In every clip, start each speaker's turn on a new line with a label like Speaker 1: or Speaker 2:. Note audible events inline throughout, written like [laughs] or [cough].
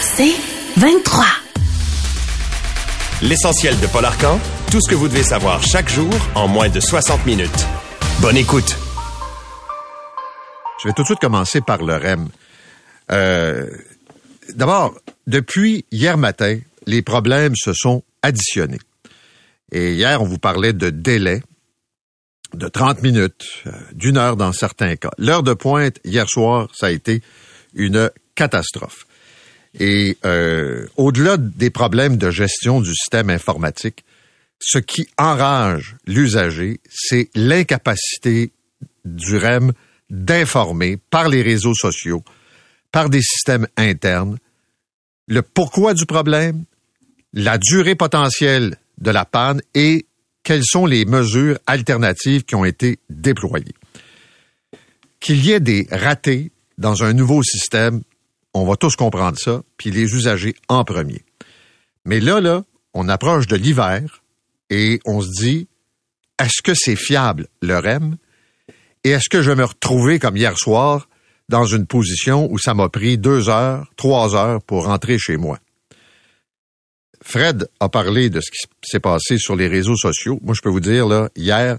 Speaker 1: C'est 23.
Speaker 2: L'essentiel de Paul Arcan, tout ce que vous devez savoir chaque jour en moins de 60 minutes. Bonne écoute.
Speaker 3: Je vais tout de suite commencer par le REM. Euh, D'abord, depuis hier matin, les problèmes se sont additionnés. Et hier, on vous parlait de délai de 30 minutes, euh, d'une heure dans certains cas. L'heure de pointe, hier soir, ça a été une catastrophe. Et euh, au-delà des problèmes de gestion du système informatique, ce qui enrage l'usager, c'est l'incapacité du REM d'informer par les réseaux sociaux, par des systèmes internes, le pourquoi du problème, la durée potentielle de la panne et quelles sont les mesures alternatives qui ont été déployées. Qu'il y ait des ratés dans un nouveau système, on va tous comprendre ça, puis les usagers en premier. Mais là, là, on approche de l'hiver et on se dit, est-ce que c'est fiable le REM? Et est-ce que je vais me retrouver comme hier soir dans une position où ça m'a pris deux heures, trois heures pour rentrer chez moi? Fred a parlé de ce qui s'est passé sur les réseaux sociaux. Moi, je peux vous dire, là, hier,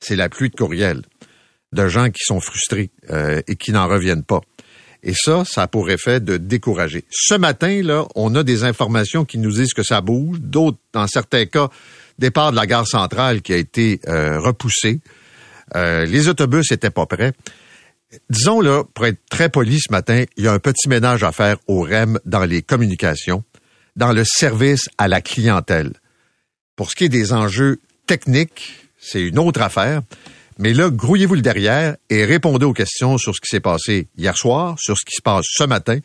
Speaker 3: c'est la pluie de courriels de gens qui sont frustrés euh, et qui n'en reviennent pas. Et ça, ça a pour effet de décourager. Ce matin, là, on a des informations qui nous disent que ça bouge. D'autres, dans certains cas, départ de la gare centrale qui a été euh, repoussé. Euh, les autobus étaient pas prêts. Disons, là, pour être très poli ce matin, il y a un petit ménage à faire au REM dans les communications, dans le service à la clientèle. Pour ce qui est des enjeux techniques, c'est une autre affaire. Mais là, grouillez-vous le derrière et répondez aux questions sur ce qui s'est passé hier soir, sur ce qui se passe ce matin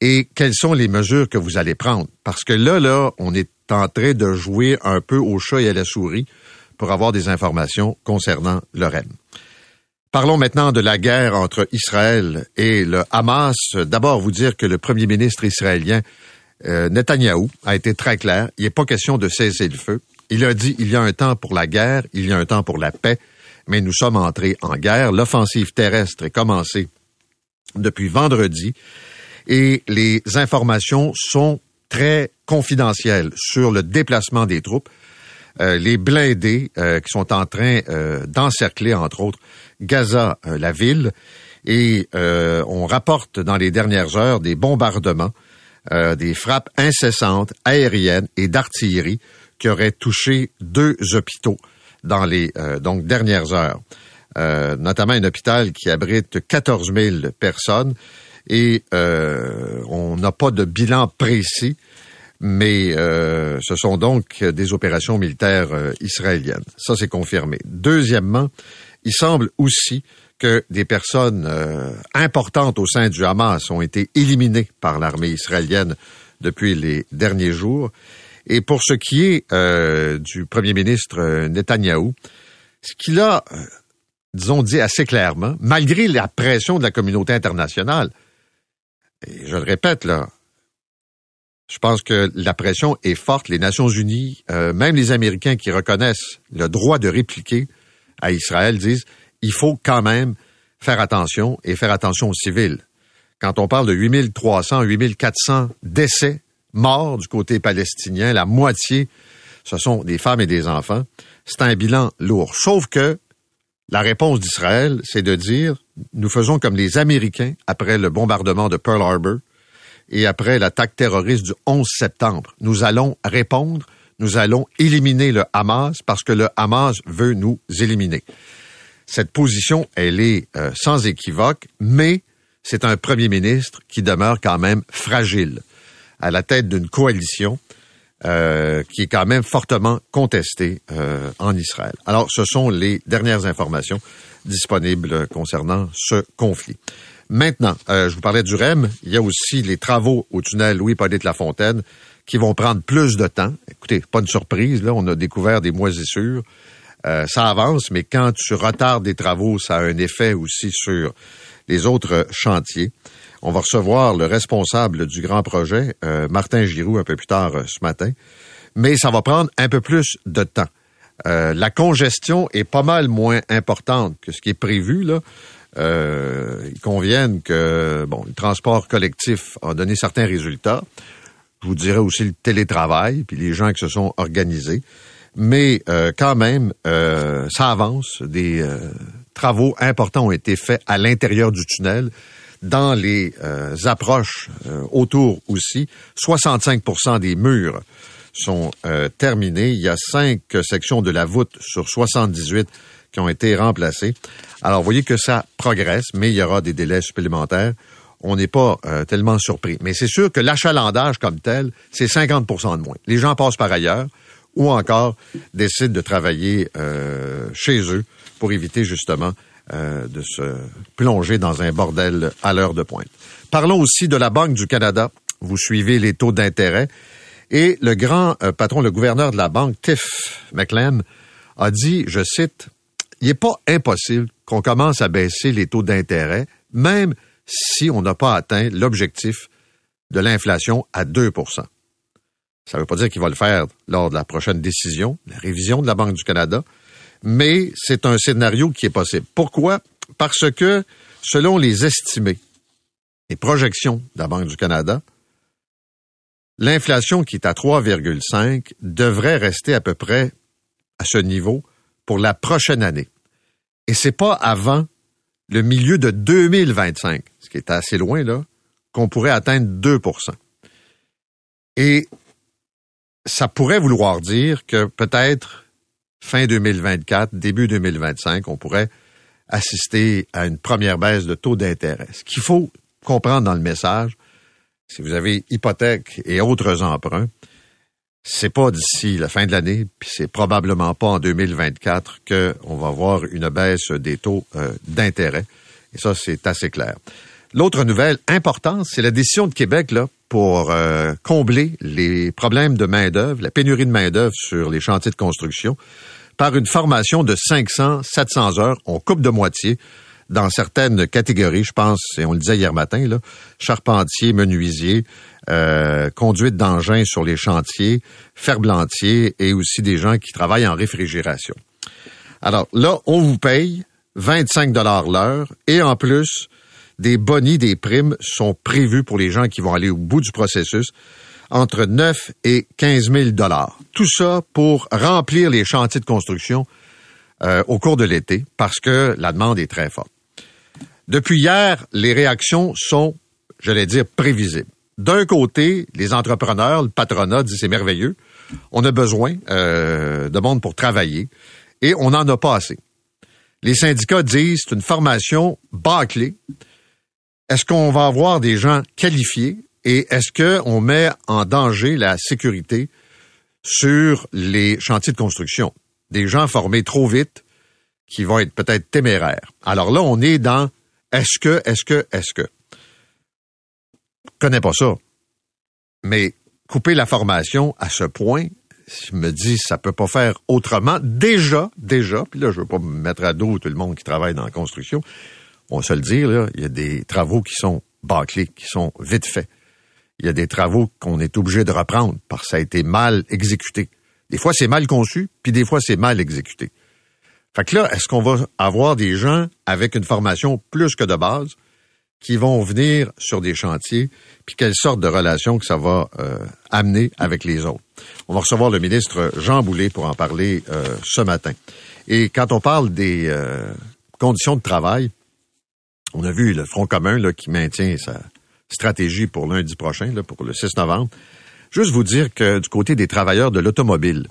Speaker 3: et quelles sont les mesures que vous allez prendre. Parce que là, là, on est en train de jouer un peu au chat et à la souris pour avoir des informations concernant le. Parlons maintenant de la guerre entre Israël et le Hamas. D'abord, vous dire que le premier ministre israélien euh, Netanyahou a été très clair. Il n'est pas question de cesser le feu. Il a dit il y a un temps pour la guerre, il y a un temps pour la paix, mais nous sommes entrés en guerre. L'offensive terrestre est commencée depuis vendredi et les informations sont très confidentielles sur le déplacement des troupes. Euh, les blindés euh, qui sont en train euh, d'encercler, entre autres, Gaza, la ville, et on rapporte dans les dernières heures des bombardements, des frappes incessantes aériennes et d'artillerie qui auraient touché deux hôpitaux dans les euh, donc dernières heures, Euh, notamment un hôpital qui abrite 14 000 personnes et euh, on n'a pas de bilan précis mais ce sont donc des opérations militaires israéliennes. Ça, c'est confirmé. Deuxièmement, il semble aussi que des personnes importantes au sein du Hamas ont été éliminées par l'armée israélienne depuis les derniers jours. Et pour ce qui est euh, du premier ministre euh, Netanyahou, ce qu'il a, euh, disons, dit assez clairement, malgré la pression de la communauté internationale, et je le répète là, je pense que la pression est forte. Les Nations Unies, euh, même les Américains qui reconnaissent le droit de répliquer à Israël, disent il faut quand même faire attention et faire attention aux civils. Quand on parle de 8300, 8400 décès morts du côté palestinien, la moitié, ce sont des femmes et des enfants, c'est un bilan lourd. Sauf que la réponse d'Israël, c'est de dire nous faisons comme les Américains après le bombardement de Pearl Harbor et après l'attaque terroriste du 11 septembre. Nous allons répondre, nous allons éliminer le Hamas parce que le Hamas veut nous éliminer. Cette position, elle est euh, sans équivoque, mais c'est un premier ministre qui demeure quand même fragile à la tête d'une coalition euh, qui est quand même fortement contestée euh, en Israël. Alors, ce sont les dernières informations disponibles concernant ce conflit. Maintenant, euh, je vous parlais du REM, il y a aussi les travaux au tunnel Louis-Paulette Lafontaine qui vont prendre plus de temps. Écoutez, pas une surprise, là, on a découvert des moisissures. Euh, ça avance, mais quand tu retardes des travaux, ça a un effet aussi sur les autres chantiers. On va recevoir le responsable du grand projet, euh, Martin Giroux, un peu plus tard euh, ce matin. Mais ça va prendre un peu plus de temps. la congestion est pas mal moins importante que ce qui est prévu. Là. ils que bon, le transport collectif a donné certains résultats. Je vous dirais aussi le télétravail, puis les gens qui se sont organisés mais euh, quand même, euh, ça avance. Des euh, travaux importants ont été faits à l'intérieur du tunnel, dans les approches autour aussi. 65% des murs sont terminés. Il y a cinq sections de la voûte sur 78 qui ont été remplacées. Alors, vous voyez que ça progresse, mais il y aura des délais supplémentaires. On n'est pas tellement surpris. Mais c'est sûr que l'achalandage comme tel, c'est 50% de moins. Les gens passent par ailleurs ou encore décident de travailler euh, chez eux pour éviter justement euh, de se plonger dans un bordel à l'heure de pointe. Parlons aussi de la Banque du Canada. Vous suivez les taux d'intérêt. Et le grand euh, patron, le gouverneur de la banque, Tiff McLean, a dit, je cite, il n'est pas impossible qu'on commence à baisser les taux d'intérêt, même si on n'a pas atteint l'objectif de l'inflation à 2% ça ne veut pas dire qu'il va le faire lors de la prochaine décision, la révision de la Banque du Canada, mais c'est un scénario qui est possible. Pourquoi? Parce que, selon les estimés, les projections de la Banque du Canada, l'inflation qui est à 3,5 devrait rester à peu près à ce niveau pour la prochaine année. Et c'est pas avant le milieu de 2025, ce qui est assez loin là, qu'on pourrait atteindre 2% Et ça pourrait vouloir dire que peut-être fin 2024, début 2025, on pourrait assister à une première baisse de taux d'intérêt. Ce qu'il faut comprendre dans le message, si vous avez hypothèque et autres emprunts, c'est pas d'ici la fin de l'année, puis c'est probablement pas en 2024 qu'on va voir une baisse des taux euh, d'intérêt. Et ça, c'est assez clair. L'autre nouvelle importante, c'est la décision de Québec là, pour euh, combler les problèmes de main-d'œuvre, la pénurie de main-d'œuvre sur les chantiers de construction, par une formation de 500, 700 heures. On coupe de moitié dans certaines catégories, je pense, et on le disait hier matin, là, charpentier, menuisier, euh, conduite d'engins sur les chantiers, ferblantier et aussi des gens qui travaillent en réfrigération. Alors là, on vous paye 25 dollars l'heure et en plus, des bonis, des primes sont prévus pour les gens qui vont aller au bout du processus entre 9 et 15 000 dollars. Tout ça pour remplir les chantiers de construction euh, au cours de l'été parce que la demande est très forte. Depuis hier, les réactions sont, je vais dire, prévisibles. D'un côté, les entrepreneurs, le patronat dit c'est merveilleux, on a besoin euh, de monde pour travailler et on n'en a pas assez. Les syndicats disent c'est une formation bâclée est-ce qu'on va avoir des gens qualifiés et est-ce qu'on met en danger la sécurité sur les chantiers de construction? Des gens formés trop vite qui vont être peut-être téméraires. Alors là, on est dans est-ce que, est-ce que, est-ce que? Je connais pas ça. Mais couper la formation à ce point, je me dis, ça peut pas faire autrement. Déjà, déjà, puis là, je veux pas me mettre à dos tout le monde qui travaille dans la construction, on va se le dire, là, il y a des travaux qui sont bâclés, qui sont vite faits. Il y a des travaux qu'on est obligé de reprendre parce que ça a été mal exécuté. Des fois, c'est mal conçu, puis des fois, c'est mal exécuté. Fait que là, est-ce qu'on va avoir des gens avec une formation plus que de base qui vont venir sur des chantiers, puis quelle sorte de relation que ça va euh, amener avec les autres? On va recevoir le ministre Jean Boulet pour en parler euh, ce matin. Et quand on parle des euh, conditions de travail, on a vu le Front commun là, qui maintient sa stratégie pour lundi prochain, pour le 6 novembre. Juste vous dire que du côté des travailleurs de l'automobile,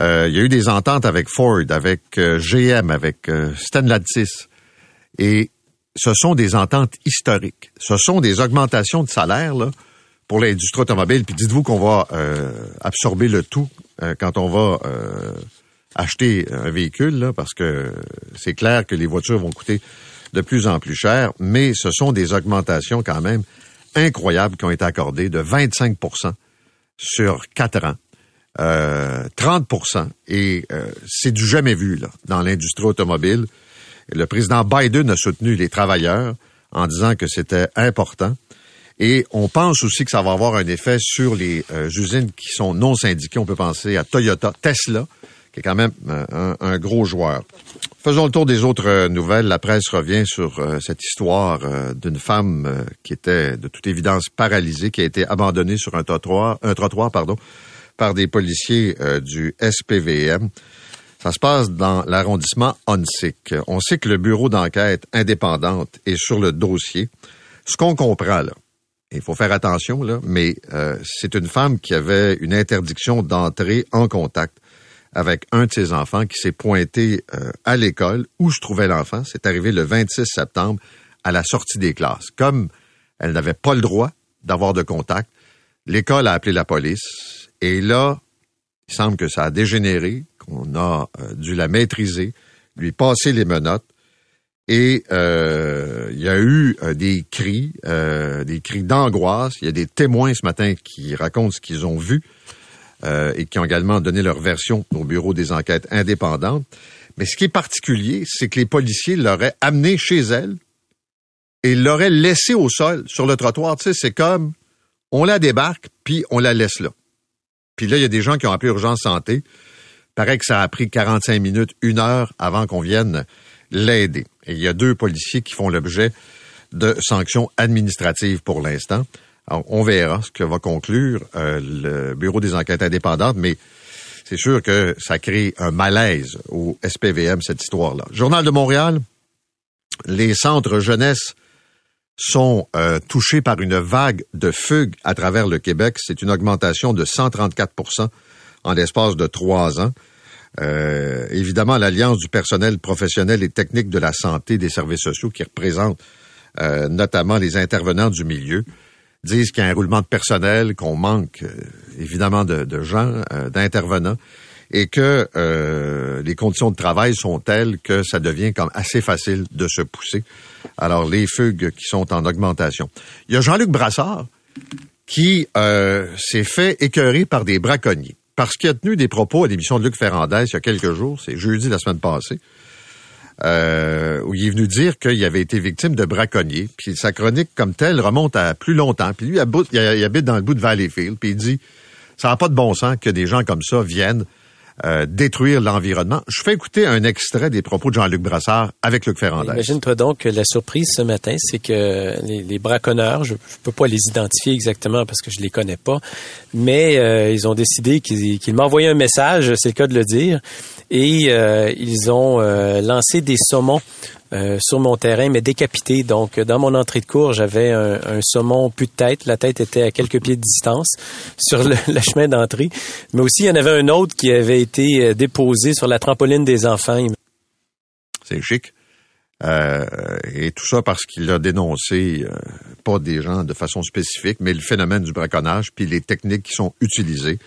Speaker 3: euh, il y a eu des ententes avec Ford, avec euh, GM, avec euh, Stellantis. Et ce sont des ententes historiques. Ce sont des augmentations de salaire pour l'industrie automobile. Puis dites-vous qu'on va euh, absorber le tout quand on va acheter un véhicule, parce que c'est clair que les voitures vont coûter de plus en plus cher, mais ce sont des augmentations quand même incroyables qui ont été accordées de 25% sur quatre ans. Euh, 30% et euh, c'est du jamais vu dans l'industrie automobile. Le président Biden a soutenu les travailleurs en disant que c'était important. Et on pense aussi que ça va avoir un effet sur les euh, usines qui sont non syndiquées. On peut penser à Toyota, Tesla, qui est quand même euh, un, gros joueur. Faisons le tour des autres nouvelles. La presse revient sur cette histoire d'une femme qui était de toute évidence paralysée, qui a été abandonnée sur un trottoir, un trottoir pardon, par des policiers euh, du SPVM. Ça se passe dans l'arrondissement Onsic. On sait que le bureau d'enquête indépendante est sur le dossier. Ce qu'on comprend là, il faut faire attention là, mais euh, c'est une femme qui avait une interdiction d'entrer en contact avec un de ses enfants qui s'est pointé euh, à l'école où se trouvait l'enfant. C'est arrivé le 26 septembre à la sortie des classes. Comme elle n'avait pas le droit d'avoir de contact, l'école a appelé la police et là, il semble que ça a dégénéré, qu'on a euh, dû la maîtriser, lui passer les menottes. Et euh, il y a eu des cris, des cris d'angoisse. Il y a des témoins ce matin qui racontent ce qu'ils ont vu et qui ont également donné leur version au bureau des enquêtes indépendantes. Mais ce qui est particulier, c'est que les policiers l'auraient amenée chez elle et l'auraient laissée au sol, sur le trottoir. Tu sais, c'est comme on la débarque, puis on la laisse là. Puis là, il y a des gens qui ont appelé Urgence Santé. Paraît que ça a pris 45 minutes, une heure avant qu'on vienne l'aider. Il y a deux policiers qui font l'objet de sanctions administratives pour l'instant. On verra ce que va conclure euh, le Bureau des enquêtes indépendantes, mais c'est sûr que ça crée un malaise au SPVM, cette histoire-là. Journal de Montréal, les centres jeunesse sont euh, touchés par une vague de fugues à travers le Québec. C'est une augmentation de 134% en l'espace de trois ans. Euh, évidemment, l'Alliance du personnel professionnel et technique de la santé des services sociaux, qui représente notamment les intervenants du milieu, disent qu'il y a un roulement de personnel, qu'on manque évidemment de, gens, d'intervenants, et que les conditions de travail sont telles que ça devient comme assez facile de se pousser. Alors, les fugues qui sont en augmentation. Il y a Jean-Luc Brassard qui euh, s'est fait écœurer par des braconniers parce qu'il a tenu des propos à l'émission de Luc Ferrandez il y a quelques jours, c'est jeudi la semaine passée, euh, où il est venu dire qu'il avait été victime de braconniers. Puis sa chronique comme telle remonte à plus longtemps. Puis lui, il habite dans le bout de Valleyfield. Puis il dit, ça n'a pas de bon sens que des gens comme ça viennent euh, détruire l'environnement. Je fais écouter un extrait des propos de Jean-Luc Brassard avec Luc Ferrandez.
Speaker 4: Imagine-toi donc que la surprise ce matin, c'est que les, braconneurs, je ne peux pas les identifier exactement parce que je les connais pas, mais euh, ils ont décidé qu'ils m'envoyaient un message, c'est le cas de le dire, et euh, ils ont lancé des saumons euh, sur mon terrain, mais décapité. Donc, dans mon entrée de cours, j'avais un, saumon plus de tête. La tête était à quelques pieds de distance sur [laughs] le, chemin d'entrée. Mais aussi, il y en avait un autre qui avait été euh, déposé sur la trampoline des enfants.
Speaker 3: C'est chic. Euh, et tout ça parce qu'il a dénoncé, pas des gens de façon spécifique, mais le phénomène du braconnage, puis les techniques qui sont utilisées.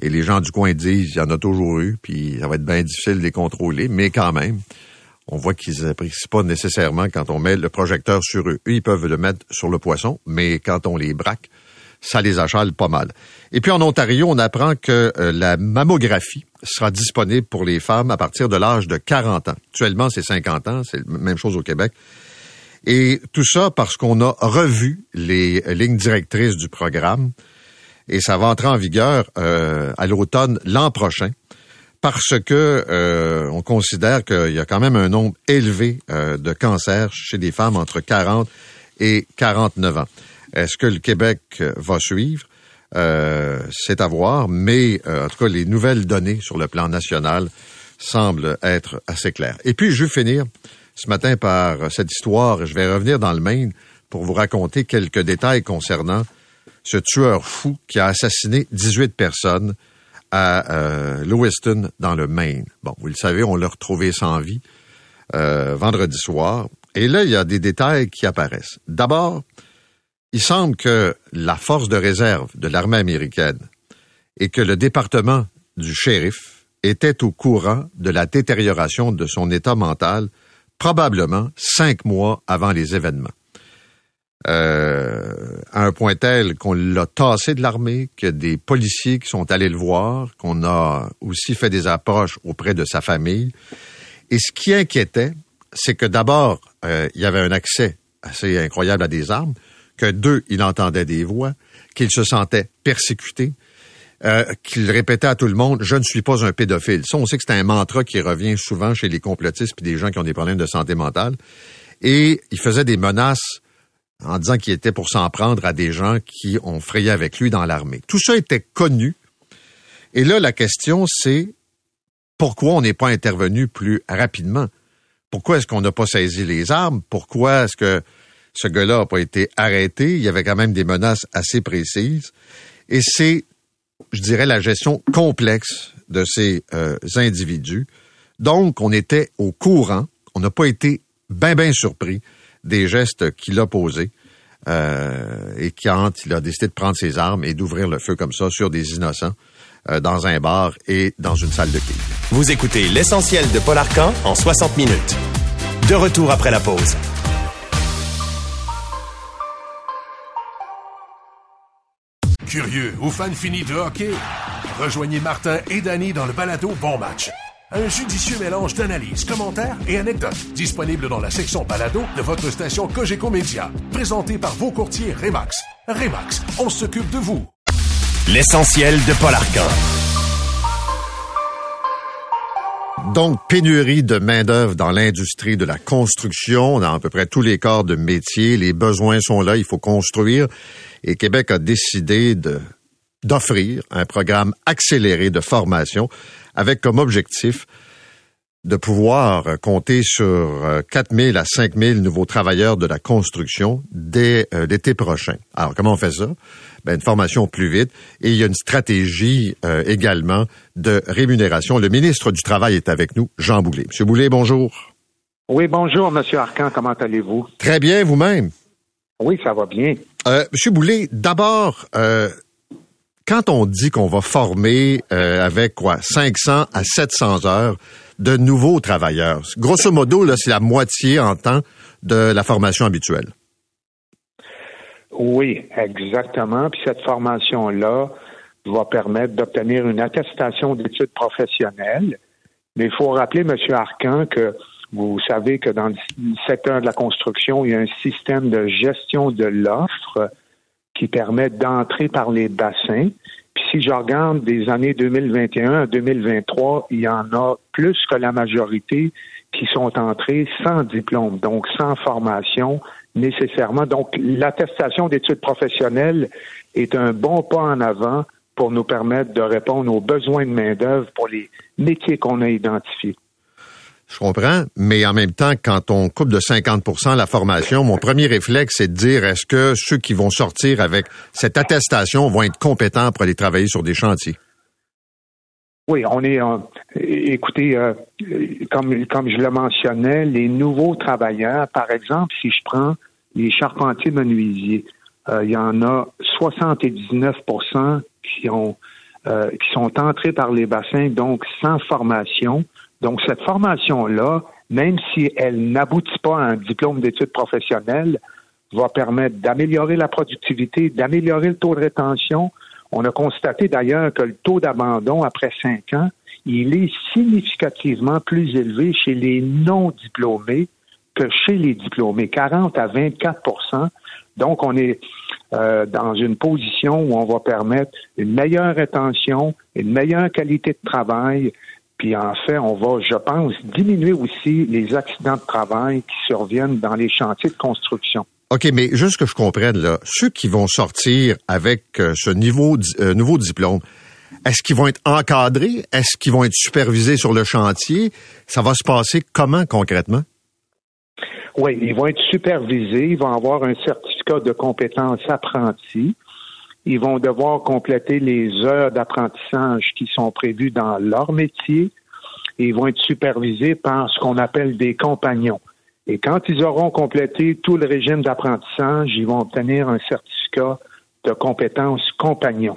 Speaker 3: Et les gens du coin disent, il y en a toujours eu, puis ça va être bien difficile de les contrôler, mais quand même, on voit qu'ils n'apprécient pas nécessairement quand on met le projecteur sur eux. Eux, ils peuvent le mettre sur le poisson, mais quand on les braque, ça les achale pas mal. Et puis en Ontario, on apprend que euh, la mammographie sera disponible pour les femmes à partir de l'âge de 40 ans. Actuellement, c'est 50 ans, c'est la même chose au Québec. Et tout ça parce qu'on a revu les lignes directrices du programme et ça va entrer en vigueur euh, à l'automne l'an prochain parce que euh, on considère qu'il y a quand même un nombre élevé euh, de cancers chez des femmes entre 40 et 49 ans. Est-ce que le Québec va suivre? Euh, c'est à voir, mais en tout cas, les nouvelles données sur le plan national semblent être assez claires. Et puis, je vais finir ce matin par cette histoire. Je vais revenir dans le Maine pour vous raconter quelques détails concernant ce tueur fou qui a assassiné 18 personnes à euh, Lewiston, dans le Maine. Bon, vous le savez, on l'a retrouvé sans vie euh, vendredi soir. Et là, il y a des détails qui apparaissent. D'abord, il semble que la force de réserve de l'armée américaine et que le département du shérif était au courant de la détérioration de son état mental probablement cinq mois avant les événements. Euh, à un point tel qu'on l'a tassé de l'armée, que des policiers qui sont allés le voir, qu'on a aussi fait des approches auprès de sa famille. Et ce qui inquiétait, c'est que d'abord, euh, il y avait un accès assez incroyable à des armes, que deux, il entendait des voix, qu'il se sentait persécuté, euh, qu'il répétait à tout le monde je ne suis pas un pédophile. Ça, on sait que c'est un mantra qui revient souvent chez les complotistes puis des gens qui ont des problèmes de santé mentale. Et il faisait des menaces en disant qu'il était pour s'en prendre à des gens qui ont frayé avec lui dans l'armée. Tout ça était connu. Et là, la question, c'est pourquoi on n'est pas intervenu plus rapidement? Pourquoi est-ce qu'on n'a pas saisi les armes? Pourquoi est-ce que ce gars-là n'a pas été arrêté? Il y avait quand même des menaces assez précises. Et c'est, je dirais, la gestion complexe de ces euh, individus. Donc, on était au courant. On n'a pas été bien, bien surpris des gestes qu'il a posés. Euh, et quand il a décidé de prendre ses armes et d'ouvrir le feu comme ça sur des innocents euh, dans un bar et dans une salle de quai.
Speaker 2: Vous écoutez l'essentiel de Paul Arcan en 60 minutes. De retour après la pause.
Speaker 5: Curieux ou fan fini de hockey? Rejoignez Martin et Danny dans le balado Bon Match. Un judicieux mélange d'analyses, commentaires et anecdotes disponible dans la section balado de votre station Cogeco Média. Présenté par vos courtiers Remax. Remax, on s'occupe de vous.
Speaker 2: L'essentiel de Paul Arcan.
Speaker 3: Donc, pénurie de main-d'œuvre dans l'industrie de la construction, dans à peu près tous les corps de métier. Les besoins sont là, il faut construire. Et Québec a décidé de d'offrir un programme accéléré de formation avec comme objectif de pouvoir compter sur 4 000 à 5 000 nouveaux travailleurs de la construction dès euh, l'été prochain. Alors, comment on fait ça? Ben, une formation plus vite et il y a une stratégie euh, également de rémunération. Le ministre du Travail est avec nous, Jean Boulet. Monsieur Boulet, bonjour.
Speaker 6: Oui, bonjour, Monsieur Arcan. Comment allez-vous?
Speaker 3: Très bien, vous-même?
Speaker 6: Oui, ça va bien.
Speaker 3: Euh, Monsieur Boulet, d'abord, euh, quand on dit qu'on va former euh, avec quoi 500 à 700 heures de nouveaux travailleurs, grosso modo, là, c'est la moitié en temps de la formation habituelle.
Speaker 6: Oui, exactement. Puis cette formation-là va permettre d'obtenir une attestation d'études professionnelles. Mais il faut rappeler, M. Arcan, que vous savez que dans le secteur de la construction, il y a un système de gestion de l'offre qui permet d'entrer par les bassins. Puis si je regarde des années 2021 à 2023, il y en a plus que la majorité qui sont entrés sans diplôme, donc sans formation nécessairement. Donc l'attestation d'études professionnelles est un bon pas en avant pour nous permettre de répondre aux besoins de main-d'œuvre pour les métiers qu'on a identifiés.
Speaker 3: Je comprends, mais en même temps, quand on coupe de 50% la formation, mon premier réflexe, c'est de dire est-ce que ceux qui vont sortir avec cette attestation vont être compétents pour aller travailler sur des chantiers?
Speaker 6: Oui, on est. Euh, écoutez, euh, comme, comme je le mentionnais, les nouveaux travailleurs, par exemple, si je prends les charpentiers menuisiers, euh, il y en a 79 qui ont qui sont entrés par les bassins, donc sans formation. Donc, cette formation-là, même si elle n'aboutit pas à un diplôme d'études professionnelles, va permettre d'améliorer la productivité, d'améliorer le taux de rétention. On a constaté d'ailleurs que le taux d'abandon après cinq ans, il est significativement plus élevé chez les non-diplômés que chez les diplômés, 40 à 24% Donc, on est euh, dans une position où on va permettre une meilleure rétention, une meilleure qualité de travail, puis en fait, on va, je pense, diminuer aussi les accidents de travail qui surviennent dans les chantiers de construction.
Speaker 3: OK, mais juste que je comprenne, là, ceux qui vont sortir avec euh, ce niveau, euh, nouveau diplôme, est-ce qu'ils vont être encadrés? Est-ce qu'ils vont être supervisés sur le chantier? Ça va se passer comment concrètement?
Speaker 6: Oui, ils vont être supervisés, ils vont avoir un certificat de compétence apprenti. Ils vont devoir compléter les heures d'apprentissage qui sont prévues dans leur métier et ils vont être supervisés par ce qu'on appelle des compagnons. Et quand ils auront complété tout le régime d'apprentissage, ils vont obtenir un certificat de compétence compagnon.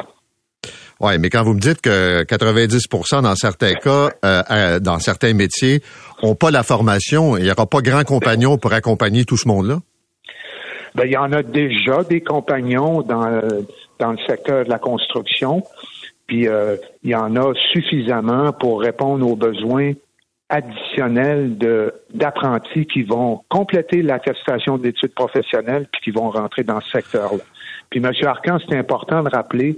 Speaker 3: Oui, mais quand vous me dites que 90% dans certains cas, euh, dans certains métiers, ont pas la formation, il n'y aura pas grand compagnon pour accompagner tout ce monde-là?
Speaker 6: Ben, il y en a déjà des compagnons dans, dans le secteur de la construction, puis euh, il y en a suffisamment pour répondre aux besoins additionnels de d'apprentis qui vont compléter l'attestation d'études professionnelles puis qui vont rentrer dans ce secteur-là. Puis, M. Arcan, c'est important de rappeler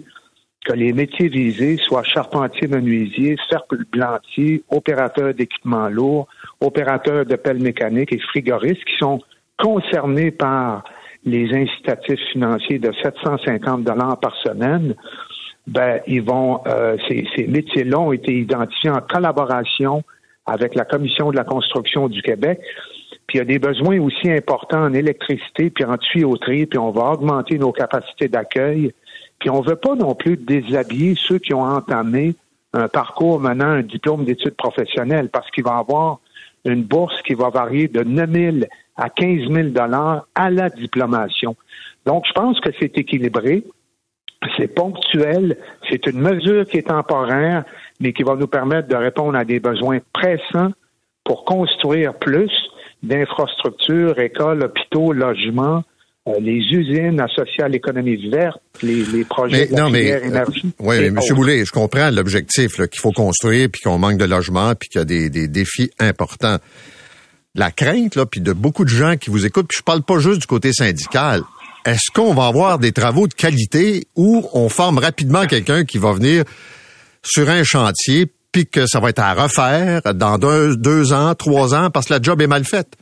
Speaker 6: que les métiers visés, soit charpentier, menuisier, cercle blantier, opérateur d'équipements lourds, opérateur de pelles mécaniques et frigoristes, qui sont concernés par les incitatifs financiers de 750 dollars par semaine, ben ils vont euh, ces, métiers-là ont été identifiés en collaboration avec la Commission de la construction du Québec. Puis il y a des besoins aussi importants en électricité, puis en tuyauterie, puis on va augmenter nos capacités d'accueil. Puis on veut pas non plus déshabiller ceux qui ont entamé un parcours menant un diplôme d'études professionnelles parce qu'il va avoir une bourse qui va varier de 9 000 à 15 000 dollars à la diplomation. Donc, je pense que c'est équilibré, c'est ponctuel, c'est une mesure qui est temporaire, mais qui va nous permettre de répondre à des besoins pressants pour construire plus d'infrastructures, écoles, hôpitaux, logements, euh, les usines associées à l'économie verte, les, les projets de la non, mais, énergie.
Speaker 3: oui, mais M. Boulay, je comprends l'objectif qu'il faut construire, puis qu'on manque de logements, puis qu'il y a des, des, défis importants. La crainte, là, puis de beaucoup de gens qui vous écoutent, puis je parle pas juste du côté syndical. Est-ce qu'on va avoir des travaux de qualité où on forme rapidement quelqu'un qui va venir sur un chantier, puis que ça va être à refaire dans deux, ans, trois ans, parce que la job est mal faite?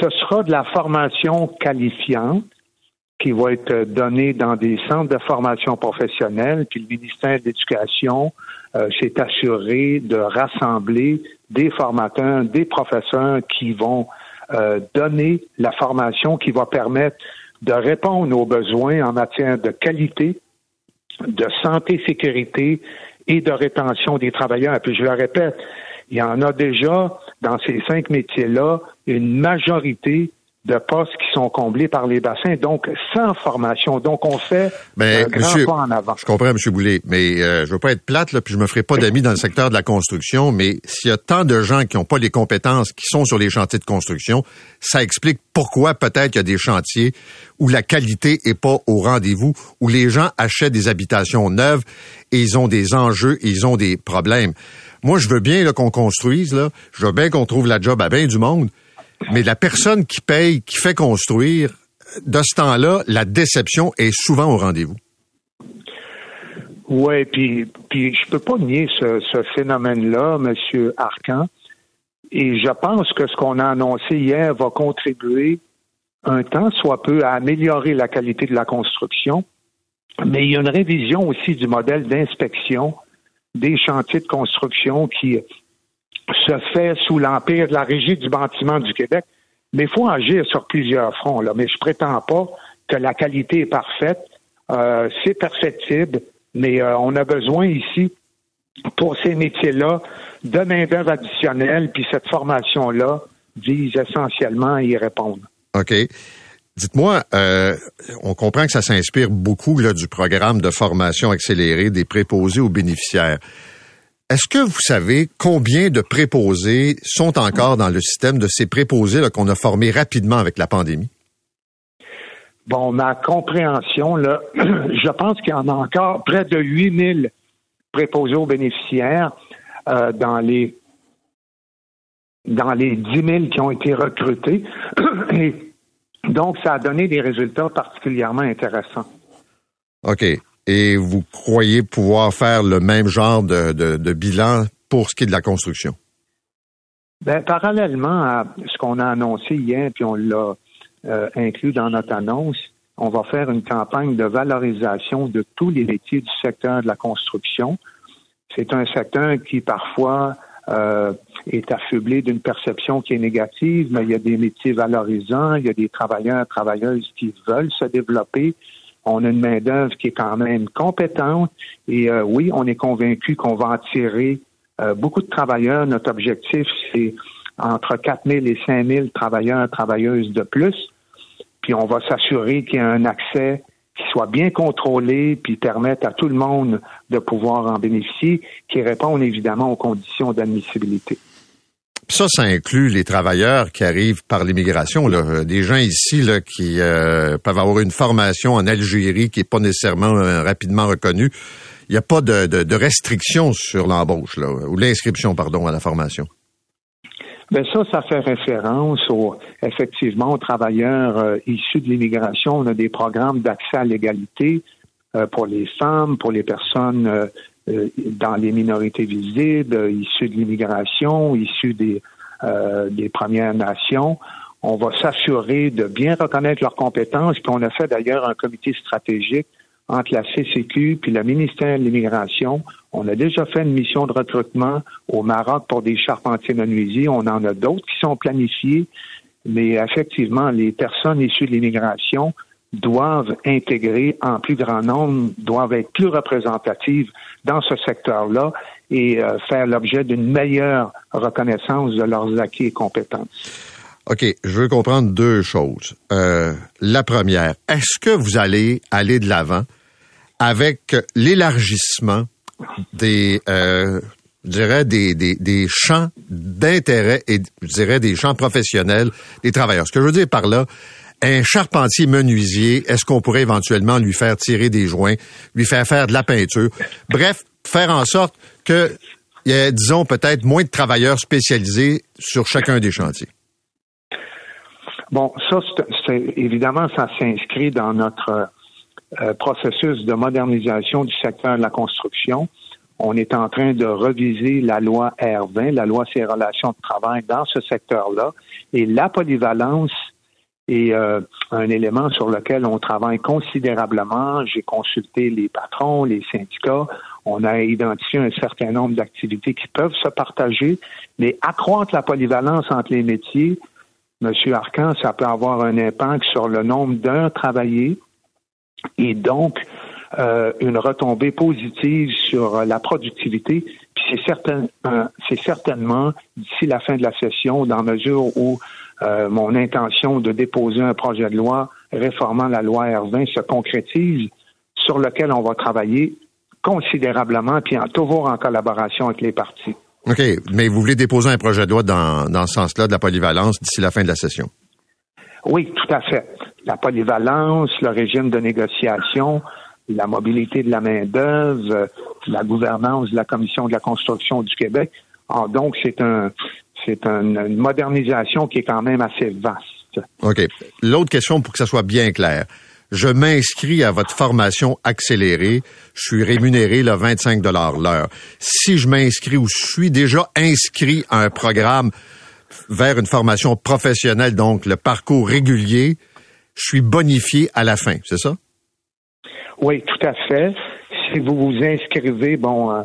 Speaker 6: Ce sera de la formation qualifiante qui va être donnée dans des centres de formation professionnelle, puis le ministère de l'Éducation euh, s'est assuré de rassembler des formateurs, des professeurs qui vont euh, donner la formation qui va permettre de répondre aux besoins en matière de qualité, de santé, sécurité et de rétention des travailleurs. Puis je le répète, il y en a déjà dans ces cinq métiers-là une majorité de postes qui sont comblés par les bassins, donc sans formation. Donc, on fait
Speaker 3: ben,
Speaker 6: un grand pas en avant.
Speaker 3: Je comprends, M. Boulay, mais euh, je veux pas être plate, là, puis je me ferai pas d'amis dans le secteur de la construction, mais s'il y a tant de gens qui n'ont pas les compétences qui sont sur les chantiers de construction, ça explique pourquoi peut-être qu'il y a des chantiers où la qualité est pas au rendez-vous, où les gens achètent des habitations neuves et ils ont des enjeux, et ils ont des problèmes. Moi, je veux bien qu'on construise, là. Je veux bien qu'on trouve la job à bien du monde. Mais la personne qui paye, qui fait construire, de ce temps-là, la déception est souvent au rendez-vous.
Speaker 6: Oui, puis, puis je peux pas nier ce, ce phénomène-là, M. Arcan. Et je pense que ce qu'on a annoncé hier va contribuer un temps soit peu à améliorer la qualité de la construction. Mais il y a une révision aussi du modèle d'inspection des chantiers de construction qui se fait sous l'empire de la Régie du bâtiment du Québec. Mais il faut agir sur plusieurs fronts. Là. Mais je prétends pas que la qualité est parfaite. Euh, c'est perfectible, mais euh, on a besoin ici, pour ces métiers-là, de main-d'œuvre additionnelle, puis cette formation-là vise essentiellement à y répondre.
Speaker 3: OK. Dites-moi, euh, on comprend que ça s'inspire beaucoup du programme de formation accélérée des préposés aux bénéficiaires. Est-ce que vous savez combien de préposés sont encore dans le système de ces préposés qu'on a formés rapidement avec la pandémie?
Speaker 6: Bon, ma compréhension, là, [clears throat] je pense qu'il y en a encore près de 8000 préposés aux bénéficiaires euh, dans les dans les 10 000 qui ont été recrutés. [clears throat] Et donc, ça a donné des résultats particulièrement intéressants.
Speaker 3: OK. Et vous croyez pouvoir faire le même genre de, bilan pour ce qui est de la construction?
Speaker 6: Ben, parallèlement à ce qu'on a annoncé hier, puis on l'a euh, inclus dans notre annonce, on va faire une campagne de valorisation de tous les métiers du secteur de la construction. C'est un secteur qui parfois euh, est affublé d'une perception qui est négative, mais il y a des métiers valorisants, il y a des travailleurs, travailleuses qui veulent se développer. On a une main-d'œuvre qui est quand même compétente et euh, oui, on est convaincu qu'on va attirer euh, beaucoup de travailleurs. Notre objectif, c'est entre 4 000 et 5 000 travailleurs, travailleuses de plus. Puis on va s'assurer qu'il y a un accès qui soit bien contrôlé, puis permettent à tout le monde de pouvoir en bénéficier, qui répondent évidemment aux conditions d'admissibilité.
Speaker 3: Ça, ça inclut les travailleurs qui arrivent par l'immigration. Des gens ici là, qui euh, peuvent avoir une formation en Algérie qui n'est pas nécessairement euh, rapidement reconnue. Il n'y a pas de, restriction sur l'embauche, ou l'inscription, pardon, à la formation.
Speaker 6: Ben ça, ça fait référence au, effectivement aux travailleurs euh, issus de l'immigration. On a des programmes d'accès à l'égalité euh, pour les femmes, pour les personnes euh, dans les minorités visibles, issues de l'immigration, issues des, des Premières Nations. On va s'assurer de bien reconnaître leurs compétences. Puis on a fait d'ailleurs un comité stratégique entre la CCQ puis le ministère de l'Immigration. On a déjà fait une mission de recrutement au Maroc pour des charpentiers menuisiers. On en a d'autres qui sont planifiés. Mais effectivement, les personnes issues de l'immigration doivent intégrer en plus grand nombre, doivent être plus représentatives dans ce secteur-là et euh, faire l'objet d'une meilleure reconnaissance de leurs acquis et compétences.
Speaker 3: OK, je veux comprendre deux choses. Euh, la première, est-ce que vous allez aller de l'avant avec l'élargissement des, euh, je des, des, des champs d'intérêt et, je dirais, des champs professionnels des travailleurs? Ce que je veux dire par là, un charpentier menuisier, est-ce qu'on pourrait éventuellement lui faire tirer des joints, lui faire faire de la peinture? Bref, faire en sorte que y ait, disons, peut-être moins de travailleurs spécialisés sur chacun des chantiers.
Speaker 6: Bon, ça, c'est évidemment, ça s'inscrit dans notre euh, processus de modernisation du secteur de la construction. On est en train de reviser la loi R20, la loi sur les relations de travail dans ce secteur-là. Et la polyvalence est euh, un élément sur lequel on travaille considérablement. J'ai consulté les patrons, les syndicats. On a identifié un certain nombre d'activités qui peuvent se partager, mais accroître la polyvalence entre les métiers, Monsieur Arcan, ça peut avoir un impact sur le nombre d'heures travaillées et donc euh, une retombée positive sur la productivité. Puis c'est certain, euh, c'est certainement d'ici la fin de la session, dans mesure où euh, mon intention de déposer un projet de loi réformant la loi R20 se concrétise, sur lequel on va travailler considérablement, puis en, toujours en collaboration avec les partis.
Speaker 3: OK, mais vous voulez déposer un projet de loi dans, dans ce sens-là de la polyvalence d'ici la fin de la session?
Speaker 6: Oui, tout à fait. La polyvalence, le régime de négociation, la mobilité de la main-d'œuvre, la gouvernance de la Commission de la construction du Québec. Alors, ah, donc, c'est un, c'est une modernisation qui est quand même assez vaste.
Speaker 3: OK. L'autre question pour que ça soit bien clair je m'inscris à votre formation accélérée, je suis rémunéré le 25 l'heure. Si je m'inscris ou je suis déjà inscrit à un programme vers une formation professionnelle, donc le parcours régulier, je suis bonifié à la fin, c'est ça?
Speaker 6: Oui, tout à fait. Si vous vous inscrivez, bon, euh,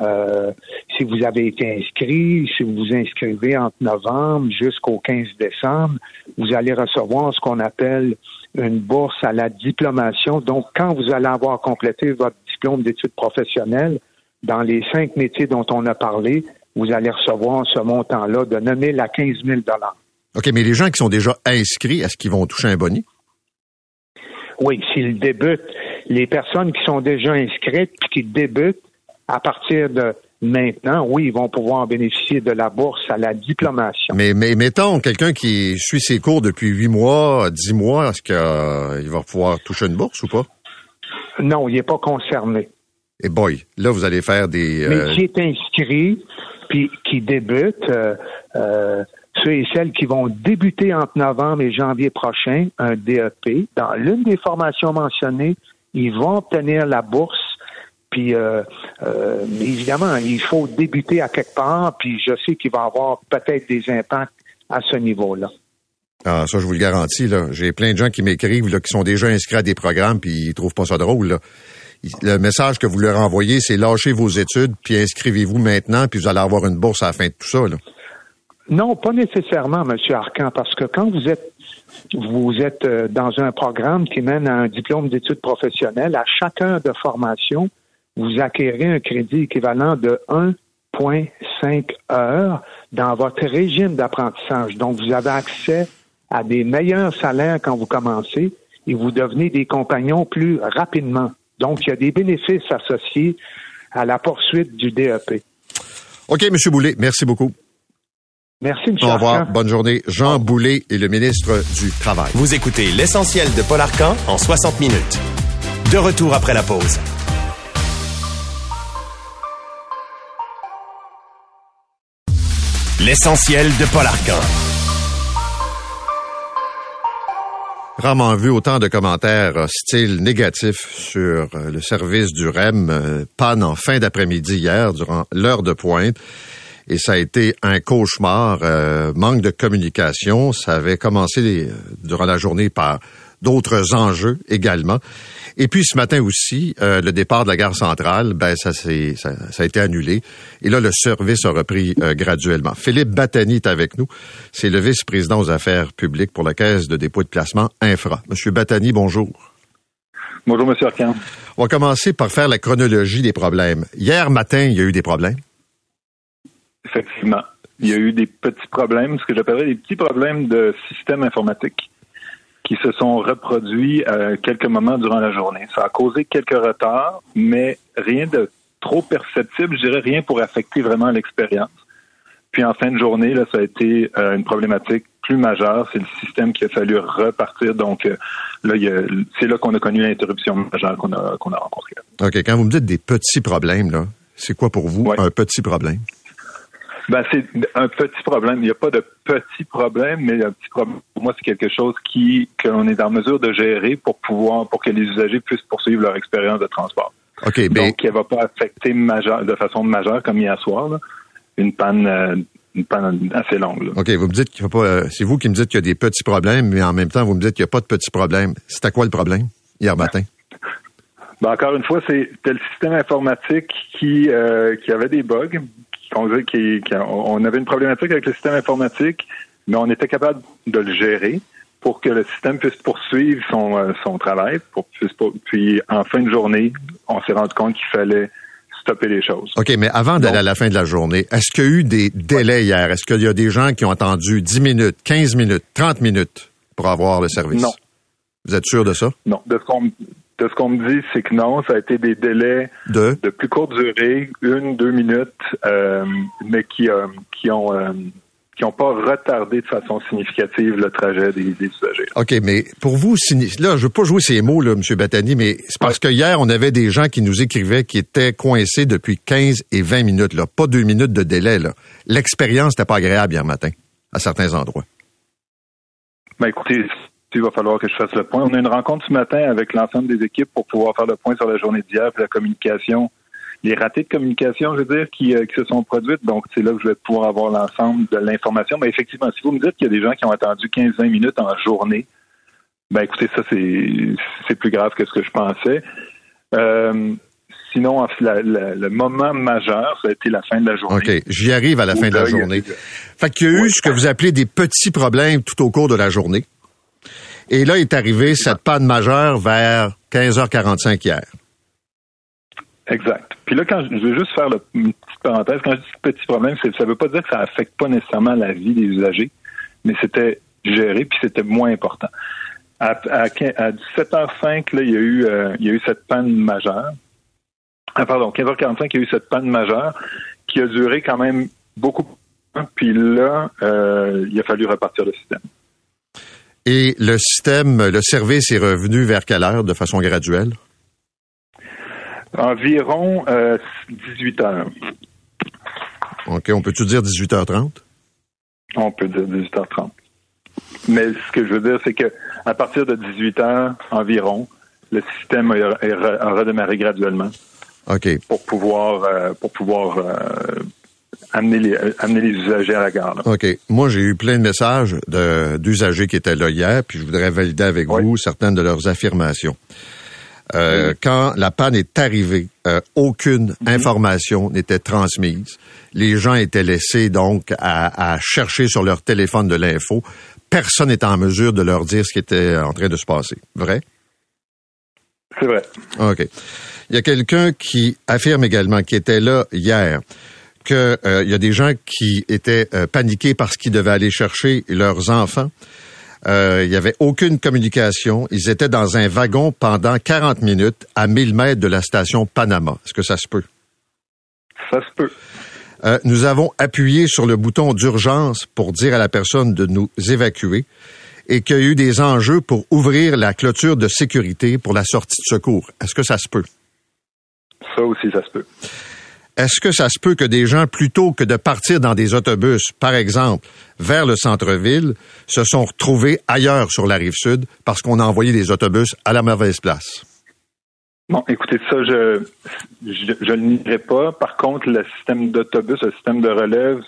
Speaker 6: euh, si vous avez été inscrit, si vous vous inscrivez entre novembre jusqu'au 15 décembre, vous allez recevoir ce qu'on appelle une bourse à la diplomation. Donc, quand vous allez avoir complété votre diplôme d'études professionnelles, dans les cinq métiers dont on a parlé, vous allez recevoir ce montant-là de 9 000 à 15 000
Speaker 3: OK, mais les gens qui sont déjà inscrits, est-ce qu'ils vont toucher un boni?
Speaker 6: Oui, s'ils débutent, les personnes qui sont déjà inscrites et qui débutent à partir de Maintenant, oui, ils vont pouvoir bénéficier de la bourse à la diplomation.
Speaker 3: Mais, mais mettons, quelqu'un qui suit ses cours depuis huit mois, dix mois, est-ce qu'il euh, va pouvoir toucher une bourse ou pas?
Speaker 6: Non, il n'est pas concerné.
Speaker 3: Et boy, là, vous allez faire des...
Speaker 6: Euh, mais qui est inscrit, puis qui débute, euh, ceux et celles qui vont débuter entre novembre et janvier prochain un DEP, dans l'une des formations mentionnées, ils vont obtenir la bourse puis euh, euh, évidemment, il faut débuter à quelque part, puis je sais qu'il va y avoir peut-être des impacts à ce niveau-là.
Speaker 3: Ah, ça, je vous le garantis. Là. J'ai plein de gens qui m'écrivent là, qui sont déjà inscrits à des programmes, puis ils trouvent pas ça drôle. Là. Le message que vous leur envoyez, c'est lâchez vos études, puis inscrivez-vous maintenant, puis vous allez avoir une bourse à la fin de tout ça. Là.
Speaker 6: Non, pas nécessairement, M. Arcan, parce que quand vous êtes vous êtes euh, dans un programme qui mène à un diplôme d'études professionnelles, à chacun de formation, vous acquérez un crédit équivalent de 1,5 heures dans votre régime d'apprentissage. Donc, vous avez accès à des meilleurs salaires quand vous commencez et vous devenez des compagnons plus rapidement. Donc, il y a des bénéfices associés à la poursuite du DEP.
Speaker 3: OK, M. Boulay, merci beaucoup.
Speaker 6: Merci, M.
Speaker 3: Au revoir.
Speaker 6: Arcan.
Speaker 3: Bonne journée. Jean Boulay est le ministre du Travail.
Speaker 2: Vous écoutez l'essentiel de Paul Arcan en 60 minutes. De retour après la pause. L'essentiel de Paul Arcan.
Speaker 3: Rarement vu autant de commentaires hostiles négatifs sur le service du REM. euh, panne en fin d'après-midi hier, durant l'heure de pointe. Et ça a été un cauchemar, euh, manque de communication. Ça avait commencé euh, durant la journée par d'autres enjeux également. Et puis ce matin aussi, euh, le départ de la gare centrale, ben ça, s'est- ça, ça a été annulé. Et là, le service a repris euh, graduellement. Philippe Batani est avec nous. C'est le vice-président aux affaires publiques pour la Caisse de dépôt et de placement Infra. Monsieur Batani, bonjour.
Speaker 7: Bonjour, Monsieur Arcan.
Speaker 3: On va commencer par faire la chronologie des problèmes. Hier matin, il y a eu des problèmes.
Speaker 7: Effectivement, il y a eu des petits problèmes, ce que j'appellerais des petits problèmes de système informatique qui se sont reproduits à quelques moments durant la journée. Ça a causé quelques retards, mais rien de trop perceptible, je dirais rien pour affecter vraiment l'expérience. Puis en fin de journée, là, ça a été euh, une problématique plus majeure. C'est le système qui a fallu repartir. Donc euh, là, c'est là qu'on a connu l'interruption majeure qu'on a, qu'on a rencontrée.
Speaker 3: OK, quand vous me dites des petits problèmes, là, c'est quoi pour vous
Speaker 7: Ouais.
Speaker 3: un petit problème?
Speaker 7: Ben, c'est un petit problème. Il n'y a pas de petit problème, mais un petit problème, pour moi, c'est quelque chose qui qu'on est en mesure de gérer pour pouvoir, pour que les usagers puissent poursuivre leur expérience de transport.
Speaker 3: OK, ben,
Speaker 7: Donc, elle va pas affecter majeure, de façon majeure, comme hier soir, là, une panne, euh, une panne assez longue. là.
Speaker 3: OK, vous me dites qu'il faut pas. euh, c'est vous qui me dites qu'il y a des petits problèmes, mais en même temps, vous me dites qu'il n'y a pas de petits problèmes. C'était quoi le problème hier matin?
Speaker 7: Ben, encore une fois, c'était le système informatique qui, euh, qui avait des bugs. Qui- qu'on disait qui- qui- on avait une problématique avec le système informatique, mais on était capable de le gérer pour que le système puisse poursuivre son, euh, son travail. Pour, puis, en fin de journée, on s'est rendu compte qu'il fallait stopper les choses.
Speaker 3: OK, mais avant d'aller à la fin de la journée, est-ce qu'il y a eu des délais hier? Est-ce qu'il y a des gens qui ont attendu 10 minutes, 15 minutes, 30 minutes pour avoir le service?
Speaker 7: Non.
Speaker 3: Vous êtes sûr de ça?
Speaker 7: Non, de ce qu'on de ce qu'on me dit, c'est que non, ça a été des délais
Speaker 3: De?
Speaker 7: de plus courte durée, une, deux minutes, euh, mais qui, euh, qui ont euh, qui n'ont pas retardé de façon significative le trajet des, des usagers.
Speaker 3: OK, mais pour vous, là, je veux pas jouer ces mots, là, M. Battani, mais c'est parce que hier, on avait des gens qui nous écrivaient qui étaient coincés depuis 15 et 20 minutes, là. Pas deux minutes de délai, là. L'expérience n'était pas agréable hier matin, à certains endroits.
Speaker 7: Ben écoutez, il va falloir que je fasse le point. On a une rencontre ce matin avec l'ensemble des équipes pour pouvoir faire le point sur la journée d'hier puis la communication, les ratés de communication, je veux dire, qui, euh, qui se sont produites. Donc, c'est là que je vais pouvoir avoir l'ensemble de l'information. Mais effectivement, si vous me dites qu'il y a des gens qui ont attendu 15-20 minutes en journée, ben écoutez, ça, c'est c'est plus grave que ce que je pensais. Euh, sinon, en- la- la- le moment majeur, ça a été la fin de la journée.
Speaker 3: OK, j'y arrive à la fin de la journée. Fait qu'il y a eu
Speaker 7: Oui.
Speaker 3: ce que vous appelez des petits problèmes tout au cours de la journée. Et là est arrivée cette panne majeure vers 15h45 hier.
Speaker 7: Exact. Puis là, quand je, je veux juste faire le, une petite parenthèse, quand je dis petit problème, ça veut pas dire que ça affecte pas nécessairement la vie des usagers, mais c'était géré puis c'était moins important. À, à, à 17h05, là, il y a eu euh, il y a eu cette panne majeure. Ah, pardon, 15h45, il y a eu cette panne majeure qui a duré quand même beaucoup. Puis là, euh, il a fallu repartir le système.
Speaker 3: Et le système, le service est revenu vers quelle heure de façon graduelle?
Speaker 7: Environ euh, 18 heures.
Speaker 3: OK, on peut-tu dire 18h30?
Speaker 7: On peut dire 18h30. Mais ce que je veux dire, c'est que à partir de 18 heures environ, le système a redémarré graduellement
Speaker 3: OK.
Speaker 7: pour pouvoir euh, pour pouvoir euh, amener les amener les usagers à la gare. là.
Speaker 3: OK. Moi, j'ai eu plein de messages de- d'usagers qui étaient là hier, puis je voudrais valider avec
Speaker 7: Oui.
Speaker 3: vous certaines de leurs affirmations. Euh, Quand la panne est arrivée, euh, aucune information n'était transmise. Les gens étaient laissés donc à, à chercher sur leur téléphone de l'info. Personne n'était en mesure de leur dire ce qui était en train de se passer. Vrai?
Speaker 7: C'est vrai.
Speaker 3: OK. Il y a quelqu'un qui affirme également, qui était là hier, que euh, il y a des gens qui étaient euh, paniqués parce qu'ils devaient aller chercher leurs enfants Euh, il n'y avait aucune communication. Ils étaient dans un wagon pendant 40 minutes à 1000 mètres de la station Panama. Est-ce que ça se peut?
Speaker 7: Ça se peut.
Speaker 3: Euh, nous avons appuyé sur le bouton d'urgence pour dire à la personne de nous évacuer et qu'il y a eu des enjeux pour ouvrir la clôture de sécurité pour la sortie de secours. Est-ce que ça se peut?
Speaker 7: Ça aussi, ça se peut.
Speaker 3: Est-ce que ça se peut que des gens, plutôt que de partir dans des autobus, par exemple, vers le centre-ville, se sont retrouvés ailleurs sur la rive sud parce qu'on a envoyé des autobus à la mauvaise place?
Speaker 7: Bon, écoutez, ça, je, je, je ne pas. Par contre, le système d'autobus, le système de relève,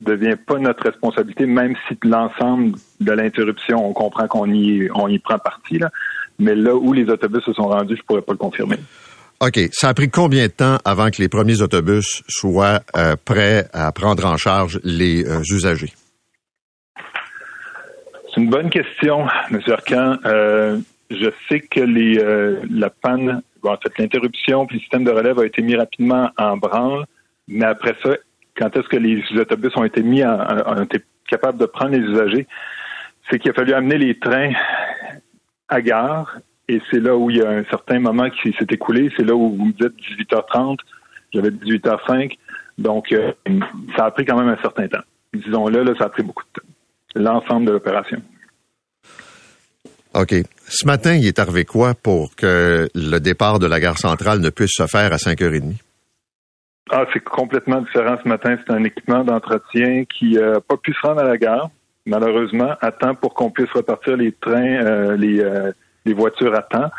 Speaker 7: devient pas notre responsabilité, même si l'ensemble de l'interruption, on comprend qu'on y, on y prend parti. Là. Mais là où les autobus se sont rendus, je pourrais pas le confirmer.
Speaker 3: OK. Ça a pris combien de temps avant que les premiers autobus soient euh, prêts à prendre en charge les euh, usagers?
Speaker 7: C'est une bonne question, M. Arcan. Euh, je sais que les, la panne, en fait, l'interruption puis le système de relève a été mis rapidement en branle, mais après ça, quand est-ce que les autobus ont été mis en, ont été capables de prendre les usagers, c'est qu'il a fallu amener les trains à gare et c'est là où il y a un certain moment qui s'est écoulé. C'est là où vous me dites 18h30, j'avais 18h05. Donc, euh, ça a pris quand même un certain temps. Disons-le, là, ça a pris beaucoup de temps. L'ensemble de l'opération.
Speaker 3: OK. Ce matin, il est arrivé quoi pour que le départ de la gare centrale ne puisse se faire à 5h30?
Speaker 7: Ah, c'est complètement différent ce matin. C'est un équipement d'entretien qui n'a pas pu se rendre à la gare, malheureusement, à temps pour qu'on puisse repartir les trains, euh, les, euh, les voitures à temps.